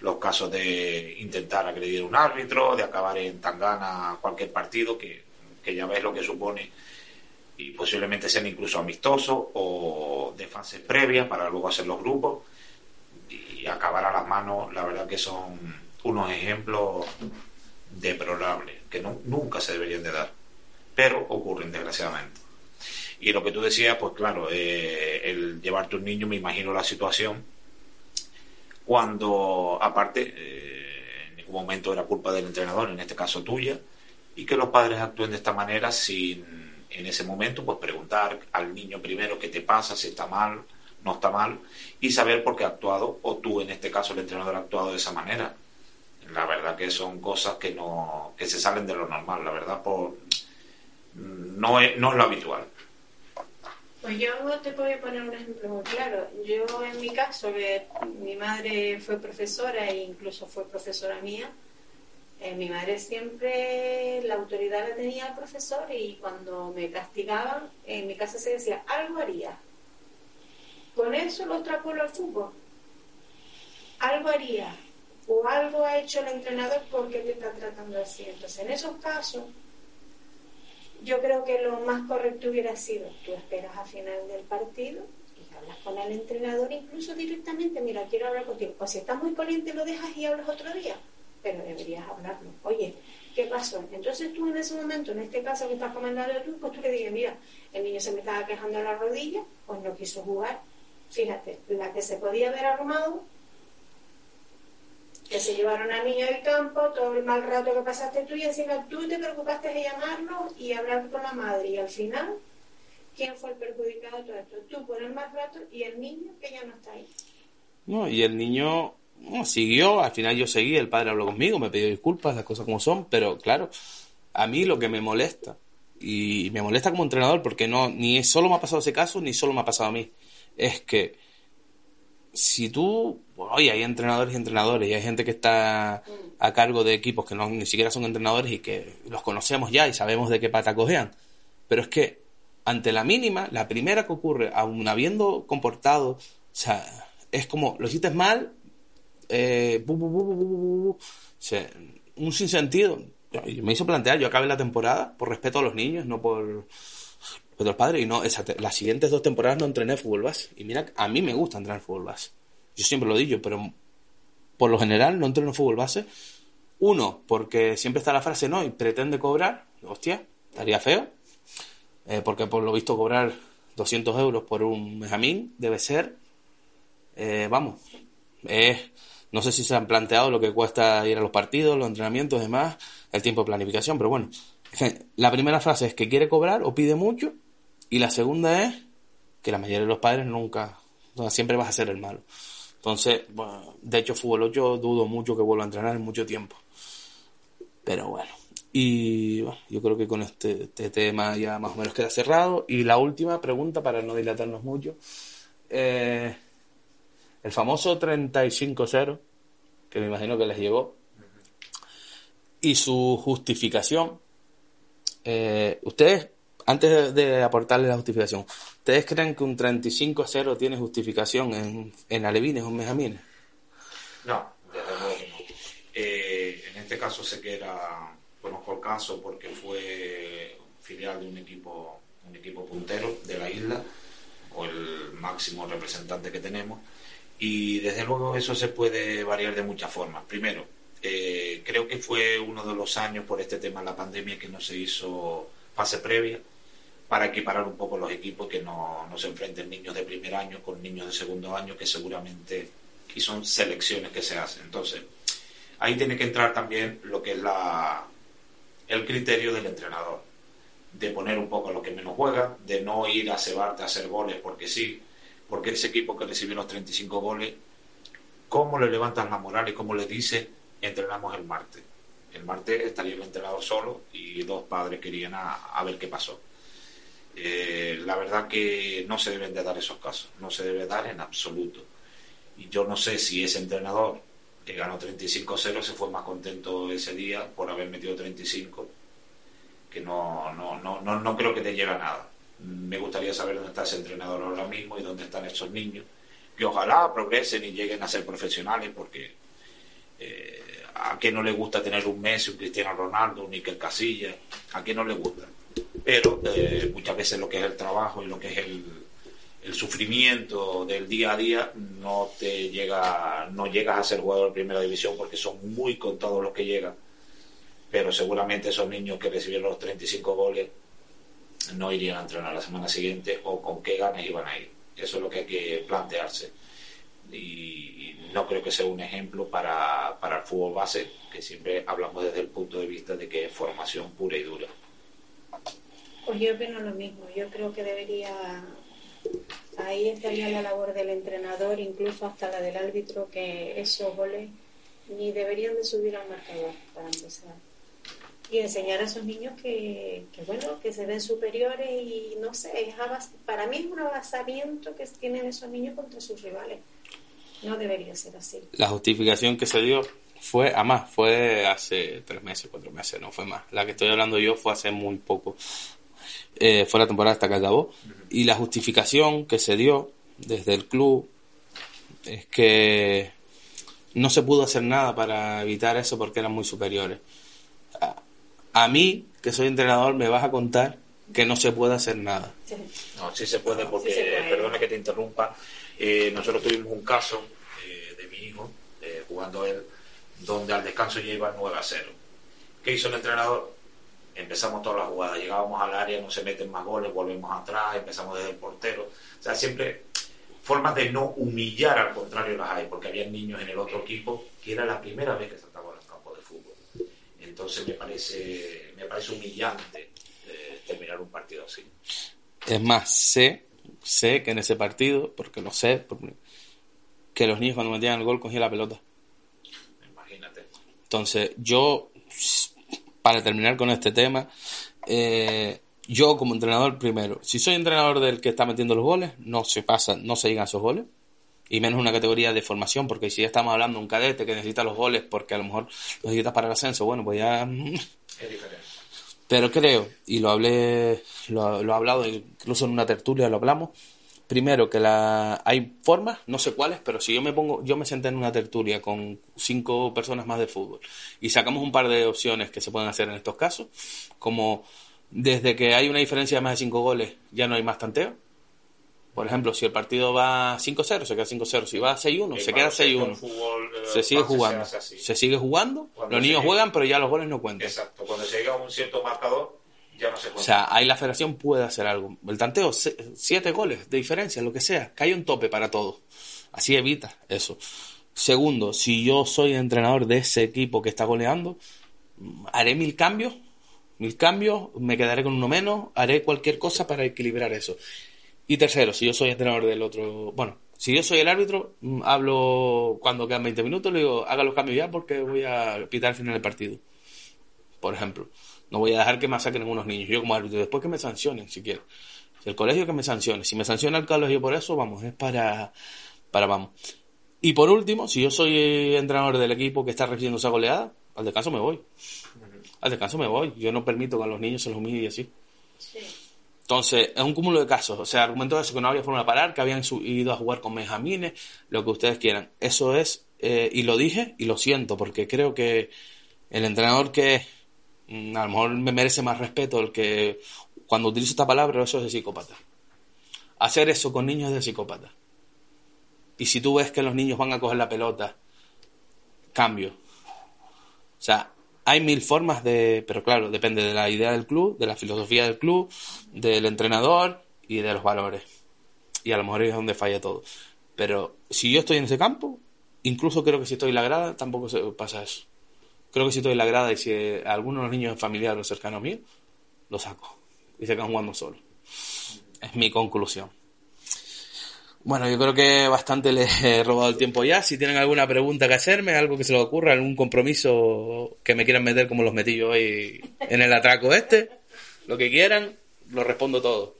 Los casos de intentar agredir a un árbitro, de acabar en tangana cualquier partido, que, que ya ves lo que supone, y posiblemente sean incluso amistosos o de fases previas para luego hacer los grupos y acabar a las manos, la verdad que son unos ejemplos deplorables que nunca se deberían de dar, pero ocurren desgraciadamente. Y lo que tú decías, pues claro, eh, el llevarte un niño, me imagino la situación cuando, aparte, eh, en ningún momento era culpa del entrenador, en este caso tuya, y que los padres actúen de esta manera sin, en ese momento, pues preguntar al niño primero qué te pasa, si está mal, no está mal, y saber por qué ha actuado, o tú, en este caso, el entrenador ha actuado de esa manera. La verdad que son cosas que no, que se salen de lo normal, la verdad, por, no es, no es lo habitual. Pues yo te puedo poner un ejemplo muy claro. Yo en mi caso, que mi madre fue profesora e incluso fue profesora mía, eh, mi madre siempre la autoridad la tenía el profesor y cuando me castigaban, en mi casa se decía, algo haría. Con eso lo extrapolo al fútbol. Algo haría o algo ha hecho el entrenador porque te está tratando así. Entonces, en esos casos, yo creo que lo más correcto hubiera sido, tú esperas a final del partido y hablas con el entrenador, incluso directamente, mira, quiero hablar contigo. O si estás muy caliente, lo dejas y hablas otro día, pero deberías hablarlo. Oye, ¿qué pasó? Entonces tú en ese momento, en este caso que estás comentando tú, pues tú le digas, mira, el niño se me estaba quejando de la rodilla, pues no quiso jugar. Fíjate, la que se podía haber armado que se llevaron al niño del campo, todo el mal rato que pasaste tú y encima tú te preocupaste de llamarlo y hablar con la madre y al final, ¿quién fue el perjudicado de todo esto? Tú por el mal rato y el niño que ya no está ahí. No, y el niño siguió, al final yo seguí, el padre habló conmigo, me pidió disculpas, las cosas como son, pero claro, a mí lo que me molesta, y me molesta como entrenador, porque no, ni solo me ha pasado ese caso, ni solo me ha pasado a mí, es que si tú, oye, hay entrenadores y entrenadores, y hay gente que está a cargo de equipos que no, ni siquiera son entrenadores y que los conocemos ya y sabemos de qué pata cojean. Pero es que, ante la mínima, la primera que ocurre, aún habiendo comportado, o sea, es como, lo hiciste mal, eh, bu, bu, un sinsentido. Me hizo plantear, yo acabé la temporada por respeto a los niños, no por los padres y no, esa, las siguientes dos temporadas no entrené fútbol base. Y mira, a mí me gusta entrenar fútbol base. Yo siempre lo digo, pero por lo general no entreno fútbol base. Uno, porque siempre está la frase no y pretende cobrar. Hostia, estaría feo. Eh, porque por lo visto cobrar 200 euros por un Benjamín debe ser, eh, vamos, no sé si se han planteado lo que cuesta ir a los partidos, los entrenamientos, demás, el tiempo de planificación, pero bueno, la primera frase es que quiere cobrar o pide mucho y la segunda es que la mayoría de los padres nunca, siempre vas a ser el malo. Entonces, bueno, de hecho, fútbol yo dudo mucho que vuelva a entrenar en mucho tiempo. Pero bueno, y bueno, yo creo que con este, este, tema ya más o menos queda cerrado. Y la última pregunta, para no dilatarnos mucho, eh, el famoso 35-0, que me imagino que les llegó, y su justificación. Eh, ustedes antes de, aportarle la justificación, ¿ustedes creen que un 35 a 0 tiene justificación en, en alevines o en mejamines? No, desde luego no. Eh, en este caso sé que era, conozco el caso porque fue filial de un equipo, un equipo puntero de la isla, o el máximo representante que tenemos, y desde luego eso se puede variar de muchas formas. Primero, eh, creo que fue uno de los años por este tema de la pandemia que no se hizo fase previa para equiparar un poco los equipos que no, no se enfrenten niños de primer año con niños de segundo año que seguramente son selecciones que se hacen. Entonces, ahí tiene que entrar también lo que es la, el criterio del entrenador, de poner un poco a los que menos juegan, de no ir a cebarte a hacer goles porque sí, porque ese equipo que recibió los 35 goles, ¿cómo le levantan la moral y cómo le dice entrenamos el martes? El martes estaría el entrenador solo y dos padres querían a, ver qué pasó. Eh, la verdad que no se deben de dar esos casos, no se debe dar en absoluto. Y yo no sé si ese entrenador que ganó 35-0 se fue más contento ese día por haber metido 35, que no, no, no, no, no creo que te lleve a nada. Me gustaría saber dónde está ese entrenador ahora mismo y dónde están esos niños, que ojalá progresen y lleguen a ser profesionales, porque eh, a qué no le gusta tener un Messi, un Cristiano Ronaldo, un Iker Casillas, a qué no le gusta. Pero eh, muchas veces lo que es el trabajo y lo que es el, el sufrimiento del día a día no te llega, no llegas a ser jugador de primera división porque son muy contados los que llegan. Pero seguramente esos niños que recibieron los 35 goles no irían a entrenar la semana siguiente o con qué ganas iban a ir. Eso es lo que hay que plantearse. Y no creo que sea un ejemplo para, para el fútbol base, que siempre hablamos desde el punto de vista de que es formación pura y dura. Pues yo opino lo mismo. Yo creo que debería Ahí estaría la labor del entrenador, incluso hasta la del árbitro, que esos goles ni deberían de subir al marcador para empezar. Y enseñar a esos niños que, bueno, que se ven superiores y no sé, es para mí es un abasamiento que tienen esos niños contra sus rivales. No debería ser así. La justificación que se dio fue, además, fue hace tres meses, cuatro meses, no fue más. La que estoy hablando yo fue hace muy poco. Eh, fue la temporada hasta que acabó. Y la justificación que se dio desde el club es que no se pudo hacer nada para evitar eso porque eran muy superiores. A, mí, que soy entrenador, me vas a contar que no se puede hacer nada. No, sí se puede porque, perdona que te interrumpa, eh, nosotros tuvimos un caso eh, de mi hijo, jugando él, donde al descanso ya iba 9 a 0. ¿Qué hizo el entrenador? empezamos toda la jugada, llegábamos al área, no se meten más goles, volvemos atrás, empezamos desde el portero. O sea, siempre formas de no humillar, al contrario las hay, porque había niños en el otro equipo que era la primera vez que saltaban al campo de fútbol. Entonces me parece, me parece humillante eh, terminar un partido así. Es más, sé, sé que en ese partido, porque lo sé, que los niños cuando metían el gol cogían la pelota. Imagínate. Entonces, yo para terminar con este tema, eh, yo como entrenador primero, si soy entrenador del que está metiendo los goles, no se pasa, no se llegan esos goles, y menos una categoría de formación, porque si ya estamos hablando de un cadete que necesita los goles porque a lo mejor los necesitas para el ascenso, bueno, pues ya... Es diferente. Pero creo, y lo hablé, lo, lo he hablado incluso en una tertulia, lo hablamos, primero que la hay formas, no sé cuáles, pero si yo me pongo, yo me senté en una tertulia con cinco personas más de fútbol y sacamos un par de opciones que se pueden hacer en estos casos, como desde que hay una diferencia de más de cinco goles ya no hay más tanteo. Por ejemplo, si el partido va 5-0, se queda 5-0. Si va 6-1, se queda 6-1. Eh, se sigue jugando. Se, sigue jugando. los niños juegan, pero ya los goles no cuentan. Exacto. Cuando se llega a un cierto marcador, o sea, ahí la federación puede hacer algo. El tanteo, siete goles de diferencia, lo que sea, que haya un tope para todo. Así evita eso. Segundo, si yo soy entrenador de ese equipo que está goleando, haré mil cambios, mil cambios, me quedaré con uno menos, haré cualquier cosa para equilibrar eso. Y tercero, si yo soy entrenador del otro, bueno, si yo soy el árbitro, mm, hablo cuando quedan 20 minutos, le digo, haga los cambios ya porque voy a pitar al final del partido. Por ejemplo. No voy a dejar que me saquen unos niños. Yo como árbitro, después que me sancionen, si quiero. El colegio que me sancione. Si me sanciona el colegio por eso, vamos, es para, para, vamos. Y por último, si yo soy entrenador del equipo que está recibiendo esa goleada, al descanso me voy. Al descanso me voy. Yo no permito que a los niños se los humille así. Entonces, es un cúmulo de casos. O sea, argumento de eso que no había forma de parar, que habían ido a jugar con benjamines, lo que ustedes quieran. Eso es, eh, y lo dije y lo siento, porque creo que el entrenador que Mm, a lo mejor me merece más respeto el que cuando utilizo esta palabra eso es de psicópata. Hacer eso con niños es de psicópata. Y si tú ves que los niños van a coger la pelota, cambio. O sea, hay mil formas de, pero claro, depende de la idea del club, de la filosofía del club, del entrenador y de los valores. Y a lo mejor es donde falla todo. Pero si yo estoy en ese campo, incluso creo que si estoy en la grada tampoco se pasa eso. Creo que si estoy en la grada y si alguno de los niños es familiar o cercano a mí, lo saco y se quedan jugando solo. Es mi conclusión. Bueno, yo creo que bastante les he robado el tiempo ya. Si tienen alguna pregunta que hacerme, algo que se les ocurra, algún compromiso que me quieran meter como los metí yo hoy en el atraco este, lo que quieran, lo respondo todo.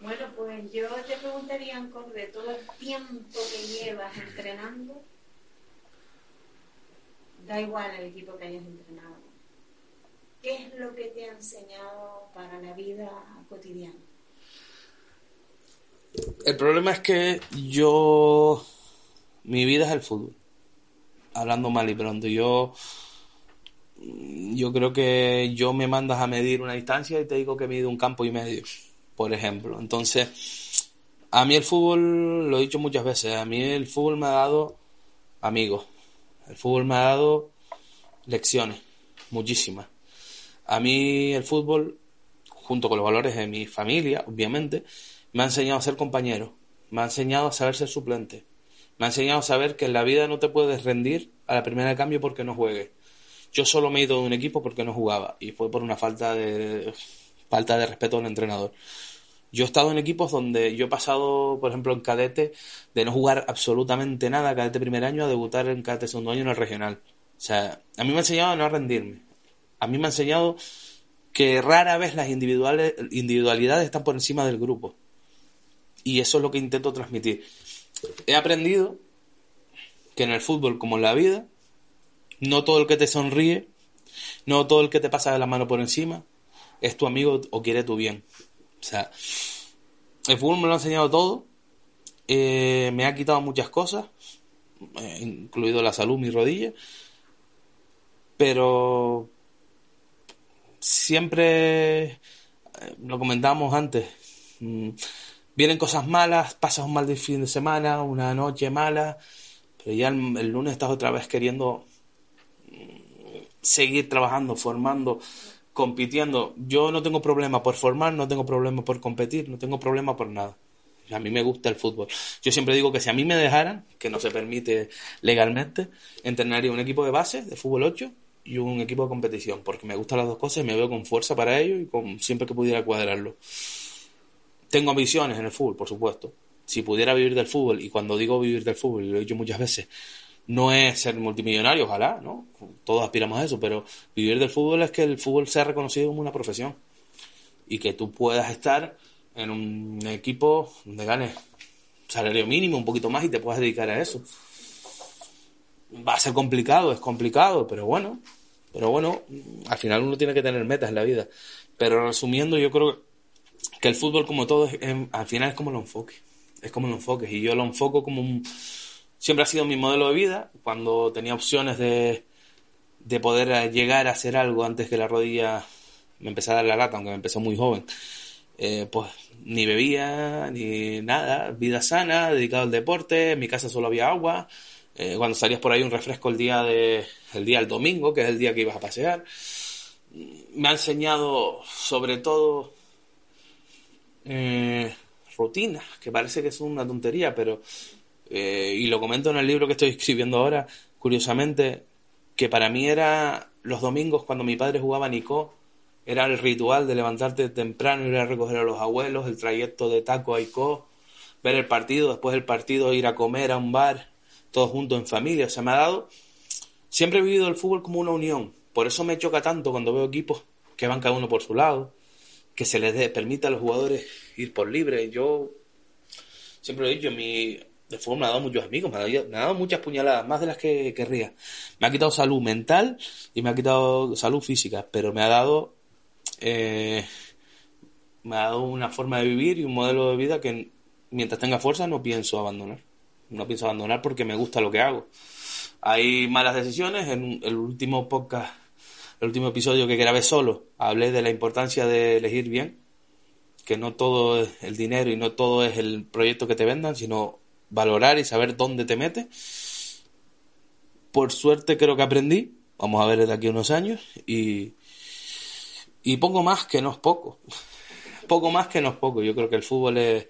Bueno, pues yo te preguntaría, Ancor, de todo el tiempo que llevas entrenando, da igual el equipo que hayas entrenado, ¿qué es lo que te ha enseñado para la vida cotidiana? El problema es que yo. Mi vida es el fútbol. Hablando mal y pronto. Yo. Yo creo que yo me mandas a medir una distancia y te digo que mido un campo y medio, por ejemplo. Entonces, a mí el fútbol, lo he dicho muchas veces, a mí el fútbol me ha dado amigos. El fútbol me ha dado lecciones, muchísimas. A mí el fútbol, junto con los valores de mi familia, obviamente, me ha enseñado a ser compañero, me ha enseñado a saber ser suplente, me ha enseñado a saber que en la vida no te puedes rendir a la primera de cambio porque no juegues. Yo solo me he ido de un equipo porque no jugaba y fue por una falta de falta de respeto al entrenador. Yo he estado en equipos donde yo he pasado, por ejemplo, en cadete, de no jugar absolutamente nada, cadete primer año, a debutar en cadete segundo año en el regional. O sea, a mí me ha enseñado a no rendirme. A mí me ha enseñado que rara vez las individuales, individualidades están por encima del grupo. Y eso es lo que intento transmitir. He aprendido que en el fútbol, como en la vida, no todo el que te sonríe, no todo el que te pasa de la mano por encima, es tu amigo o quiere tu bien. O sea, el fútbol me lo ha enseñado todo, eh, me ha quitado muchas cosas, eh, incluido la salud, mi rodilla, pero siempre, eh, lo comentábamos antes, mm, vienen cosas malas, pasas un mal fin de semana, una noche mala, pero ya el, lunes estás otra vez queriendo mm, seguir trabajando, formando, compitiendo. Yo no tengo problema por formar, no tengo problema por competir, no tengo problema por nada. A mí me gusta el fútbol. Yo siempre digo que si a mí me dejaran, que no se permite legalmente, entrenaría un equipo de base de fútbol 8 y un equipo de competición, porque me gustan las dos cosas y me veo con fuerza para ello y con siempre que pudiera cuadrarlo. Tengo ambiciones en el fútbol, por supuesto. Si pudiera vivir del fútbol, y cuando digo vivir del fútbol, lo he dicho muchas veces, no es ser multimillonario, ojalá, ¿no? Todos aspiramos a eso, pero vivir del fútbol es que el fútbol sea reconocido como una profesión y que tú puedas estar en un equipo donde ganes salario mínimo, un poquito más y te puedas dedicar a eso. Va a ser complicado, es complicado, pero bueno, pero bueno, al final uno tiene que tener metas en la vida. Pero resumiendo, yo creo que que el fútbol como todo al final es como lo enfoque es como lo enfoques y yo lo enfoco como un siempre ha sido mi modelo de vida cuando tenía opciones de, de poder llegar a hacer algo antes que la rodilla me empezara a dar la lata aunque me empezó muy joven eh, pues ni bebía ni nada vida sana dedicado al deporte en mi casa solo había agua eh, cuando salías por ahí un refresco el día de el día del domingo que es el día que ibas a pasear me ha enseñado sobre todo eh, rutinas, que parece que es una tontería, pero, eh, y lo comento en el libro que estoy escribiendo ahora, curiosamente, que para mí era los domingos cuando mi padre jugaba Nico, era el ritual de levantarte temprano, ir a recoger a los abuelos, el trayecto de Taco a Ico, ver el partido, después del partido ir a comer a un bar, todos juntos en familia. se me ha dado. Siempre he vivido el fútbol como una unión. Por eso me choca tanto cuando veo equipos que van cada uno por su lado, que se les permita a los jugadores ir por libre. Yo siempre lo he dicho, mi, de fútbol me ha dado muchos amigos, me ha, dado, muchas puñaladas, más de las que querría. Me ha quitado salud mental y me ha quitado salud física, pero me ha dado, eh, me ha dado una forma de vivir y un modelo de vida que mientras tenga fuerza no pienso abandonar. No pienso abandonar porque me gusta lo que hago. Hay malas decisiones. En el último podcast el último episodio que grabé solo, hablé de la importancia de elegir bien, que no todo es el dinero y no todo es el proyecto que te vendan, sino valorar y saber dónde te metes. Por suerte creo que aprendí, vamos a ver desde aquí unos años, y, y poco más que no es poco. Poco más que no es poco. Yo creo que el fútbol es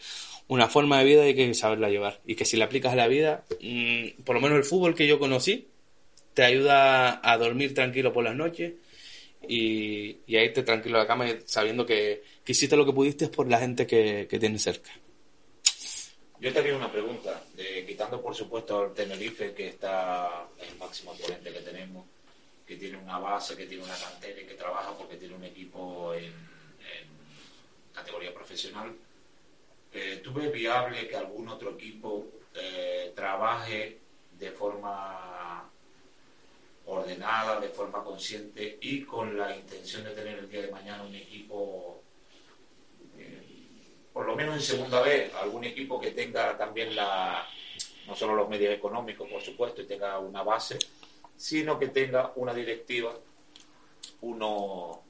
una forma de vida y hay que saberla llevar. Y que si la aplicas a la vida, mm, por lo menos el fútbol que yo conocí, te ayuda a dormir tranquilo por las noches y, y a irte tranquilo a la cama sabiendo que, hiciste lo que pudiste por la gente que, que tienes cerca. Yo te haría una pregunta, quitando por supuesto al Tenerife, que está el máximo exponente que tenemos, que tiene una base, que tiene una cantera y que trabaja porque tiene un equipo en, en categoría profesional. Eh, ¿Tú ves viable que algún otro equipo eh, trabaje de forma ordenada, de forma consciente y con la intención de tener el día de mañana un equipo, eh, por lo menos en segunda vez, algún equipo que tenga también la, no solo los medios económicos, por supuesto, y tenga una base, sino que tenga una directiva, uno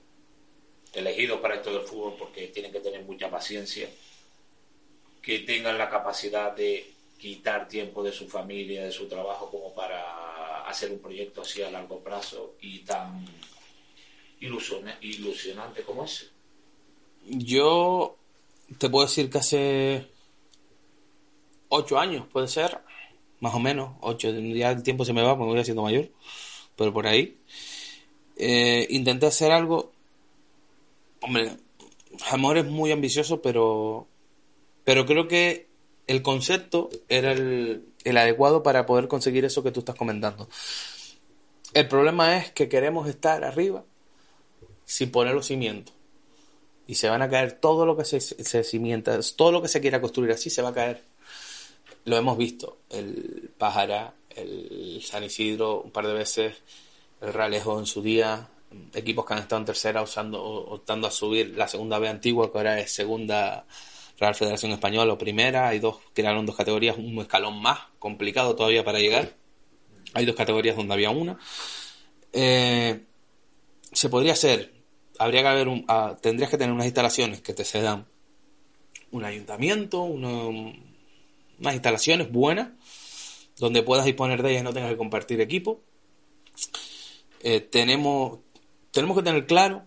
elegido para esto del fútbol porque tienen que tener mucha paciencia, que tengan la capacidad de quitar tiempo de su familia, de su trabajo, como para hacer un proyecto así a largo plazo y tan ilusiona- ilusionante como ese. Yo te puedo decir que hace ocho años, puede ser, más o menos, ocho, ya el tiempo se me va, porque me voy haciendo mayor, pero por ahí, eh, intenté hacer algo, hombre, a lo mejor es muy ambicioso, pero, pero creo que el concepto era el, adecuado para poder conseguir eso que tú estás comentando. El problema es que queremos estar arriba sin poner los cimientos y se van a caer todo lo que se, se cimienta, todo lo que se quiera construir así se va a caer. Lo hemos visto, el Pájara, el San Isidro un par de veces, el Ralejo en su día, equipos que han estado en tercera usando, optando a subir la segunda B antigua, que ahora es segunda Real Federación Española o primera, hay dos, crearon dos categorías, un escalón más complicado todavía para llegar. Hay dos categorías donde había una. Eh, se podría hacer, habría que haber un, ah, tendrías que tener unas instalaciones que te cedan un ayuntamiento, uno- unas instalaciones buenas donde puedas disponer de ellas y no tengas que compartir equipo. Eh, tenemos, tenemos que tener claro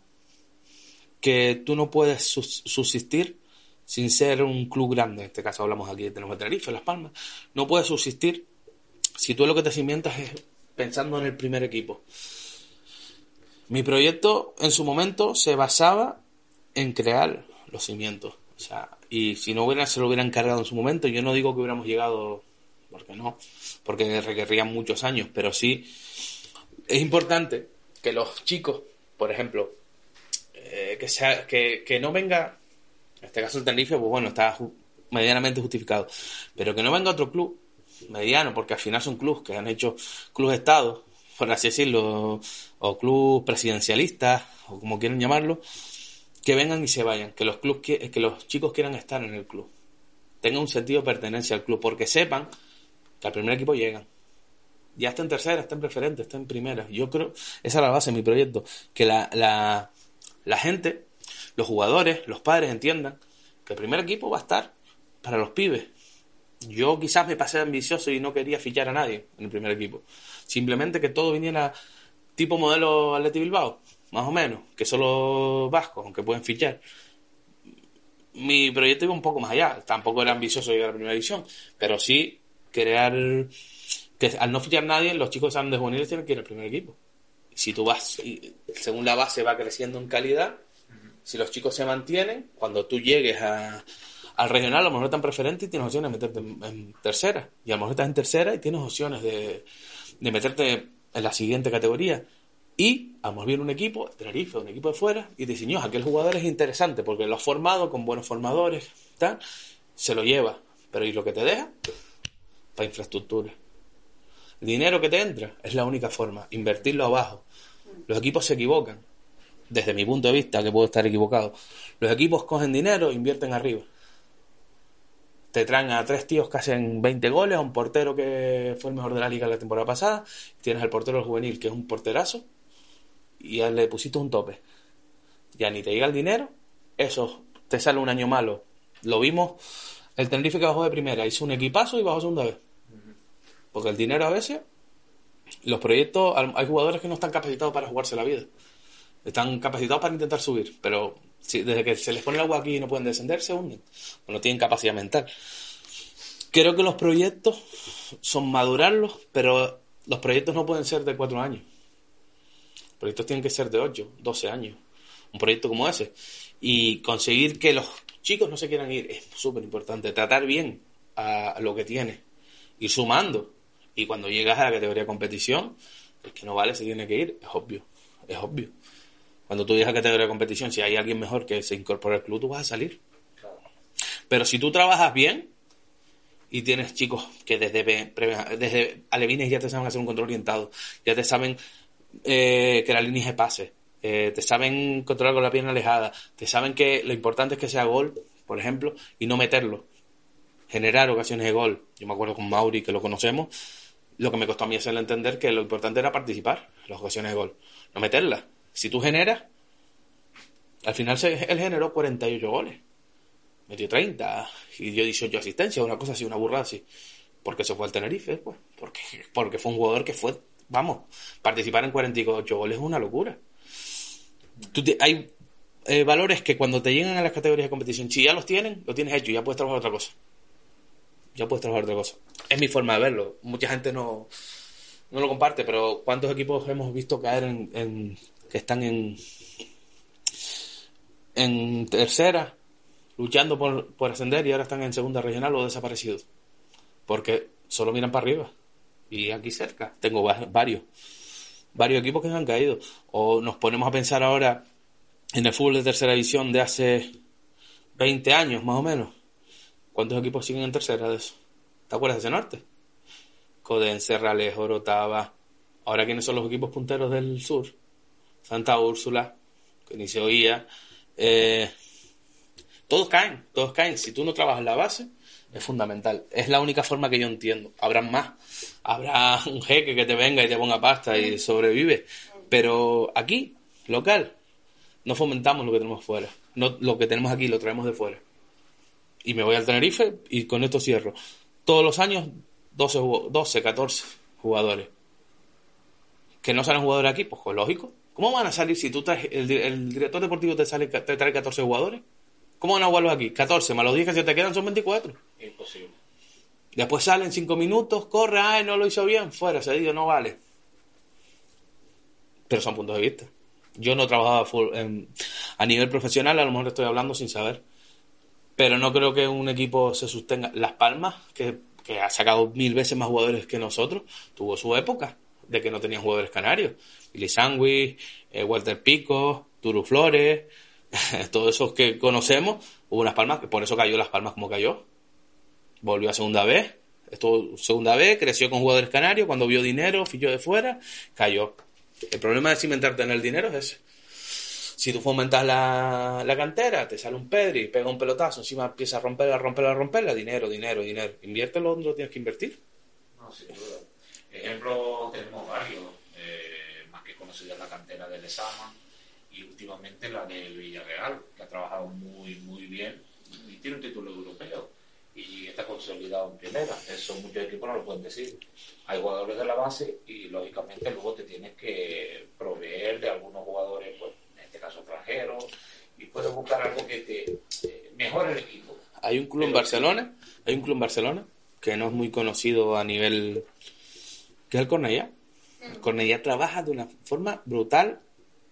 que tú no puedes subsistir sin ser un club grande. En este caso hablamos aquí de tenemos Tenerife, Las Palmas. No puedes subsistir si tú lo que te cimientas es pensando en el primer equipo. Mi proyecto en su momento se basaba en crear los cimientos. O sea, y si no hubiera, se lo hubieran cargado en su momento, yo no digo que hubiéramos llegado, porque no, porque requerían muchos años, pero sí es importante que los chicos, por ejemplo, eh, que, sea, que, que no venga, en este caso el Tenerife, pues bueno, está medianamente justificado, pero que no venga otro club mediano, porque al final son clubes que han hecho clubes estados, por así decirlo, o clubes presidencialistas, o como quieran llamarlo, que vengan y se vayan, que los clubes, qui- que los chicos quieran estar en el club, tengan un sentido de pertenencia al club, porque sepan que al primer equipo llegan. Ya está en tercera, está en preferente, está en primera. Yo creo, esa es la base de mi proyecto, que la, la gente, los jugadores, los padres entiendan que el primer equipo va a estar para los pibes. Yo quizás me pasé ambicioso y no quería fichar a nadie en el primer equipo. Simplemente que todo viniera tipo modelo Atleti Bilbao, más o menos, que solo vascos, aunque pueden fichar. Mi proyecto iba un poco más allá, tampoco era ambicioso llegar a la primera división, pero sí crear que al no fichar nadie, los chicos que salen de juveniles tienen que ir al primer equipo. Si tú vas, según la base va creciendo en calidad, si los chicos se mantienen, cuando tú llegues a, al regional, a lo mejor están preferente y tienes opciones de meterte en, tercera. Y a lo mejor estás en tercera y tienes opciones de, meterte en la siguiente categoría. Y a lo mejor viene un equipo, Tenerife, un equipo de fuera, y te dice, "Ño, aquel jugador es interesante porque lo has formado con buenos formadores, se lo lleva. Pero ¿y lo que te deja? Para infraestructura. El dinero que te entra es la única forma, invertirlo abajo. Los equipos se equivocan, desde mi punto de vista, que puedo estar equivocado. Los equipos cogen dinero e invierten arriba. Te traen a tres tíos que hacen 20 goles, a un portero que fue el mejor de la liga la temporada pasada, tienes al portero juvenil que es un porterazo, y a él le pusiste un tope. Ya ni te llega el dinero, eso te sale un año malo. Lo vimos, el Tenerife que bajó de primera, hizo un equipazo y bajó segunda vez. Porque el dinero a veces, los proyectos, hay jugadores que no están capacitados para jugarse la vida. Están capacitados para intentar subir, pero Si- desde que se les pone el agua aquí y no pueden descender, se hunden. O no tienen capacidad mental. Creo que los proyectos son madurarlos, pero los proyectos no pueden ser de cuatro años. Los proyectos tienen que ser de 8, 12 años. Un proyecto como ese. Y conseguir que los chicos no se quieran ir es súper importante. Tratar bien a, lo que tienes. Ir sumando. Y cuando llegas a la categoría competición, el que no vale se tiene que ir. Es obvio. Es obvio. Cuando tú la categoría de competición, si hay alguien mejor que se incorpore al club, tú vas a salir. Pero si tú trabajas bien y tienes chicos que desde, desde alevines ya te saben hacer un control orientado, ya te saben eh, que la línea se pase, eh, te saben controlar con la pierna alejada, te saben que lo importante es que sea gol, por ejemplo, y no meterlo. Generar ocasiones de gol. Yo me acuerdo con Mauri, que lo conocemos, lo que me costó a mí hacerle entender que lo importante era participar en las ocasiones de gol, no meterlas. Si tú generas, al final él generó 48 goles metió 30 y dio 18 asistencias, una cosa así, una burrada así. Porque se fue al Tenerife, pues. Porque, porque fue un jugador que fue, vamos, participar en 48 goles es una locura. Hay eh, valores que cuando te llegan a las categorías de competición, si ya los tienen, lo tienes hecho, ya puedes trabajar otra cosa. Ya puedes trabajar otra cosa. Es mi forma de verlo. Mucha gente no, no lo comparte, pero ¿cuántos equipos hemos visto caer en- están en, en tercera, luchando por, por ascender y ahora están en segunda regional o desaparecidos. Porque solo miran para arriba. Y aquí cerca tengo va- varios. Varios equipos que han caído. O nos ponemos a pensar ahora en el fútbol de tercera división de hace 20 años, más o menos. ¿Cuántos equipos siguen en tercera de eso? ¿Te acuerdas de ese norte? Codense, Ralejo, Orotava. Ahora, ¿quiénes son los equipos punteros del sur? Santa Úrsula, que ni se oía. Eh, todos caen, todos caen. Si tú no trabajas la base, es fundamental. Es la única forma que yo entiendo. Habrá más. Habrá un jeque que te venga y te ponga pasta y sobrevive. Pero aquí, local, no fomentamos lo que tenemos fuera. No, lo que tenemos aquí lo traemos de fuera. Y me voy al Tenerife y con esto cierro. Todos los años, 12, jugo- 12 14 jugadores. Que no salen jugadores aquí, pues lógico. ¿Cómo van a salir si tú traes, el, di- el director deportivo te, sale, te trae 14 jugadores? ¿Cómo van a jugarlos aquí? 14 más los 10 que se te quedan son 24. Imposible. Después salen 5 minutos, corre, ay, no lo hizo bien, fuera, cedido, no vale. Pero son puntos de vista. Yo no trabajaba full- en- a nivel profesional, a lo mejor estoy hablando sin saber. Pero no creo que un equipo se sostenga. Las Palmas, que, que ha sacado mil veces más jugadores que nosotros, tuvo su época de que no tenían jugadores canarios. Billy Sandwich, eh, Walter Pico, Turu Flores, todos esos que conocemos, hubo unas Palmas, por eso cayó Las Palmas como cayó. Volvió a segunda vez, estuvo segunda vez, creció con jugadores canarios, cuando vio dinero, fichó de fuera, cayó. El problema de cimentarte en el dinero es ese. Si tú fomentas la, la cantera, te sale un Pedri, pega un pelotazo, encima empieza a romperla, romperla, romperla, dinero, dinero, dinero. Inviértelo donde lo tienes que invertir. No, sin duda. Ejemplos tenemos varios, eh, más que conocida la cantera del Lezama y últimamente la del Villarreal, que ha trabajado muy, muy bien y tiene un título europeo y está consolidado en primera. Eso muchos equipos no lo pueden decir. Hay jugadores de la base y lógicamente luego te tienes que proveer de algunos jugadores, pues, en este caso extranjeros, y puedes buscar algo que te eh, mejore el equipo. Hay un club en Barcelona, hay un club en Barcelona que no es muy conocido a nivel que es el Cornellá. El Cornellá trabaja de una forma brutal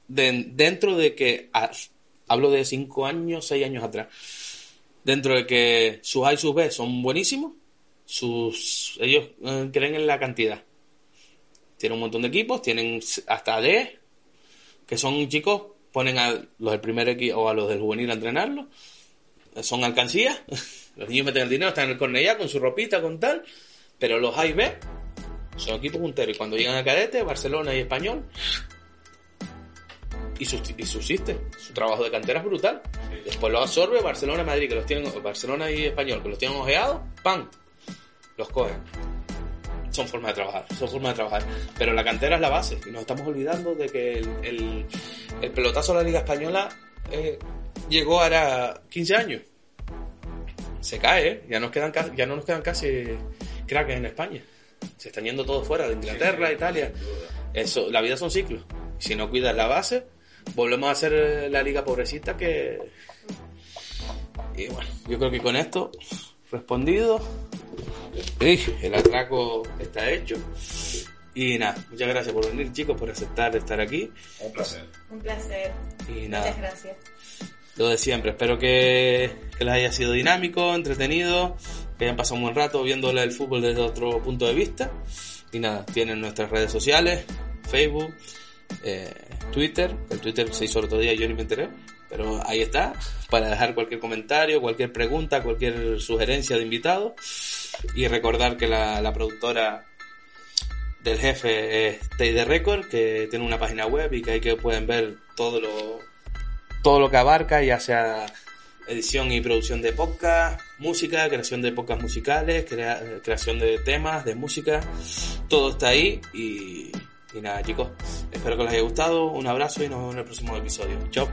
de- dentro de que hablo de cinco años, seis años atrás. Dentro de que sus A y sus B son buenísimos, sus ellos eh, creen en la cantidad. Tienen un montón de equipos, tienen hasta D, que son chicos, ponen a los del primer equipo o a los del juvenil a entrenarlos, son alcancías, los niños meten el dinero, están en el Cornellá con su ropita, con tal, pero los A y B son equipos punteros y cuando llegan a cadete, Barcelona y Español, y, subsiste, su trabajo de cantera es brutal. Después lo absorbe Barcelona Madrid, que los tienen, Barcelona y Español, que los tienen ojeados, ¡pam! Los cogen. Son formas de trabajar, son formas de trabajar. Pero la cantera es la base y nos estamos olvidando de que el, el- el pelotazo de la Liga Española eh, llegó ahora 15 años. Se cae, ¿eh? Ya, nos quedan, ya no nos quedan casi cracks en España. Se están yendo todos fuera, de Inglaterra, Italia. Eso, la vida son ciclos. Si no cuidas la base, volvemos a hacer la liga pobrecita que... Y bueno, yo creo que con esto respondido. el atraco está hecho. Y nada, muchas gracias por venir chicos, por aceptar estar aquí. Un placer. Un placer. Y nada. Muchas gracias. Lo de siempre, espero que, que les haya sido dinámico, entretenido, que hayan pasado un buen rato viéndole el fútbol desde otro punto de vista. Y nada, tienen nuestras redes sociales, Facebook, eh, Twitter, el Twitter se hizo el otro día yo ni me enteré, pero ahí está, para dejar cualquier comentario, cualquier pregunta, cualquier sugerencia de invitado. Y recordar que la, la productora del jefe es Stay the Record, que tiene una página web y que ahí que pueden ver todo lo, todo lo que abarca, ya sea edición y producción de podcast, música, creación de podcast musicales, crea- creación de temas, de música, todo está ahí y, y nada chicos, espero que les haya gustado, un abrazo y nos vemos en el próximo episodio. Chao.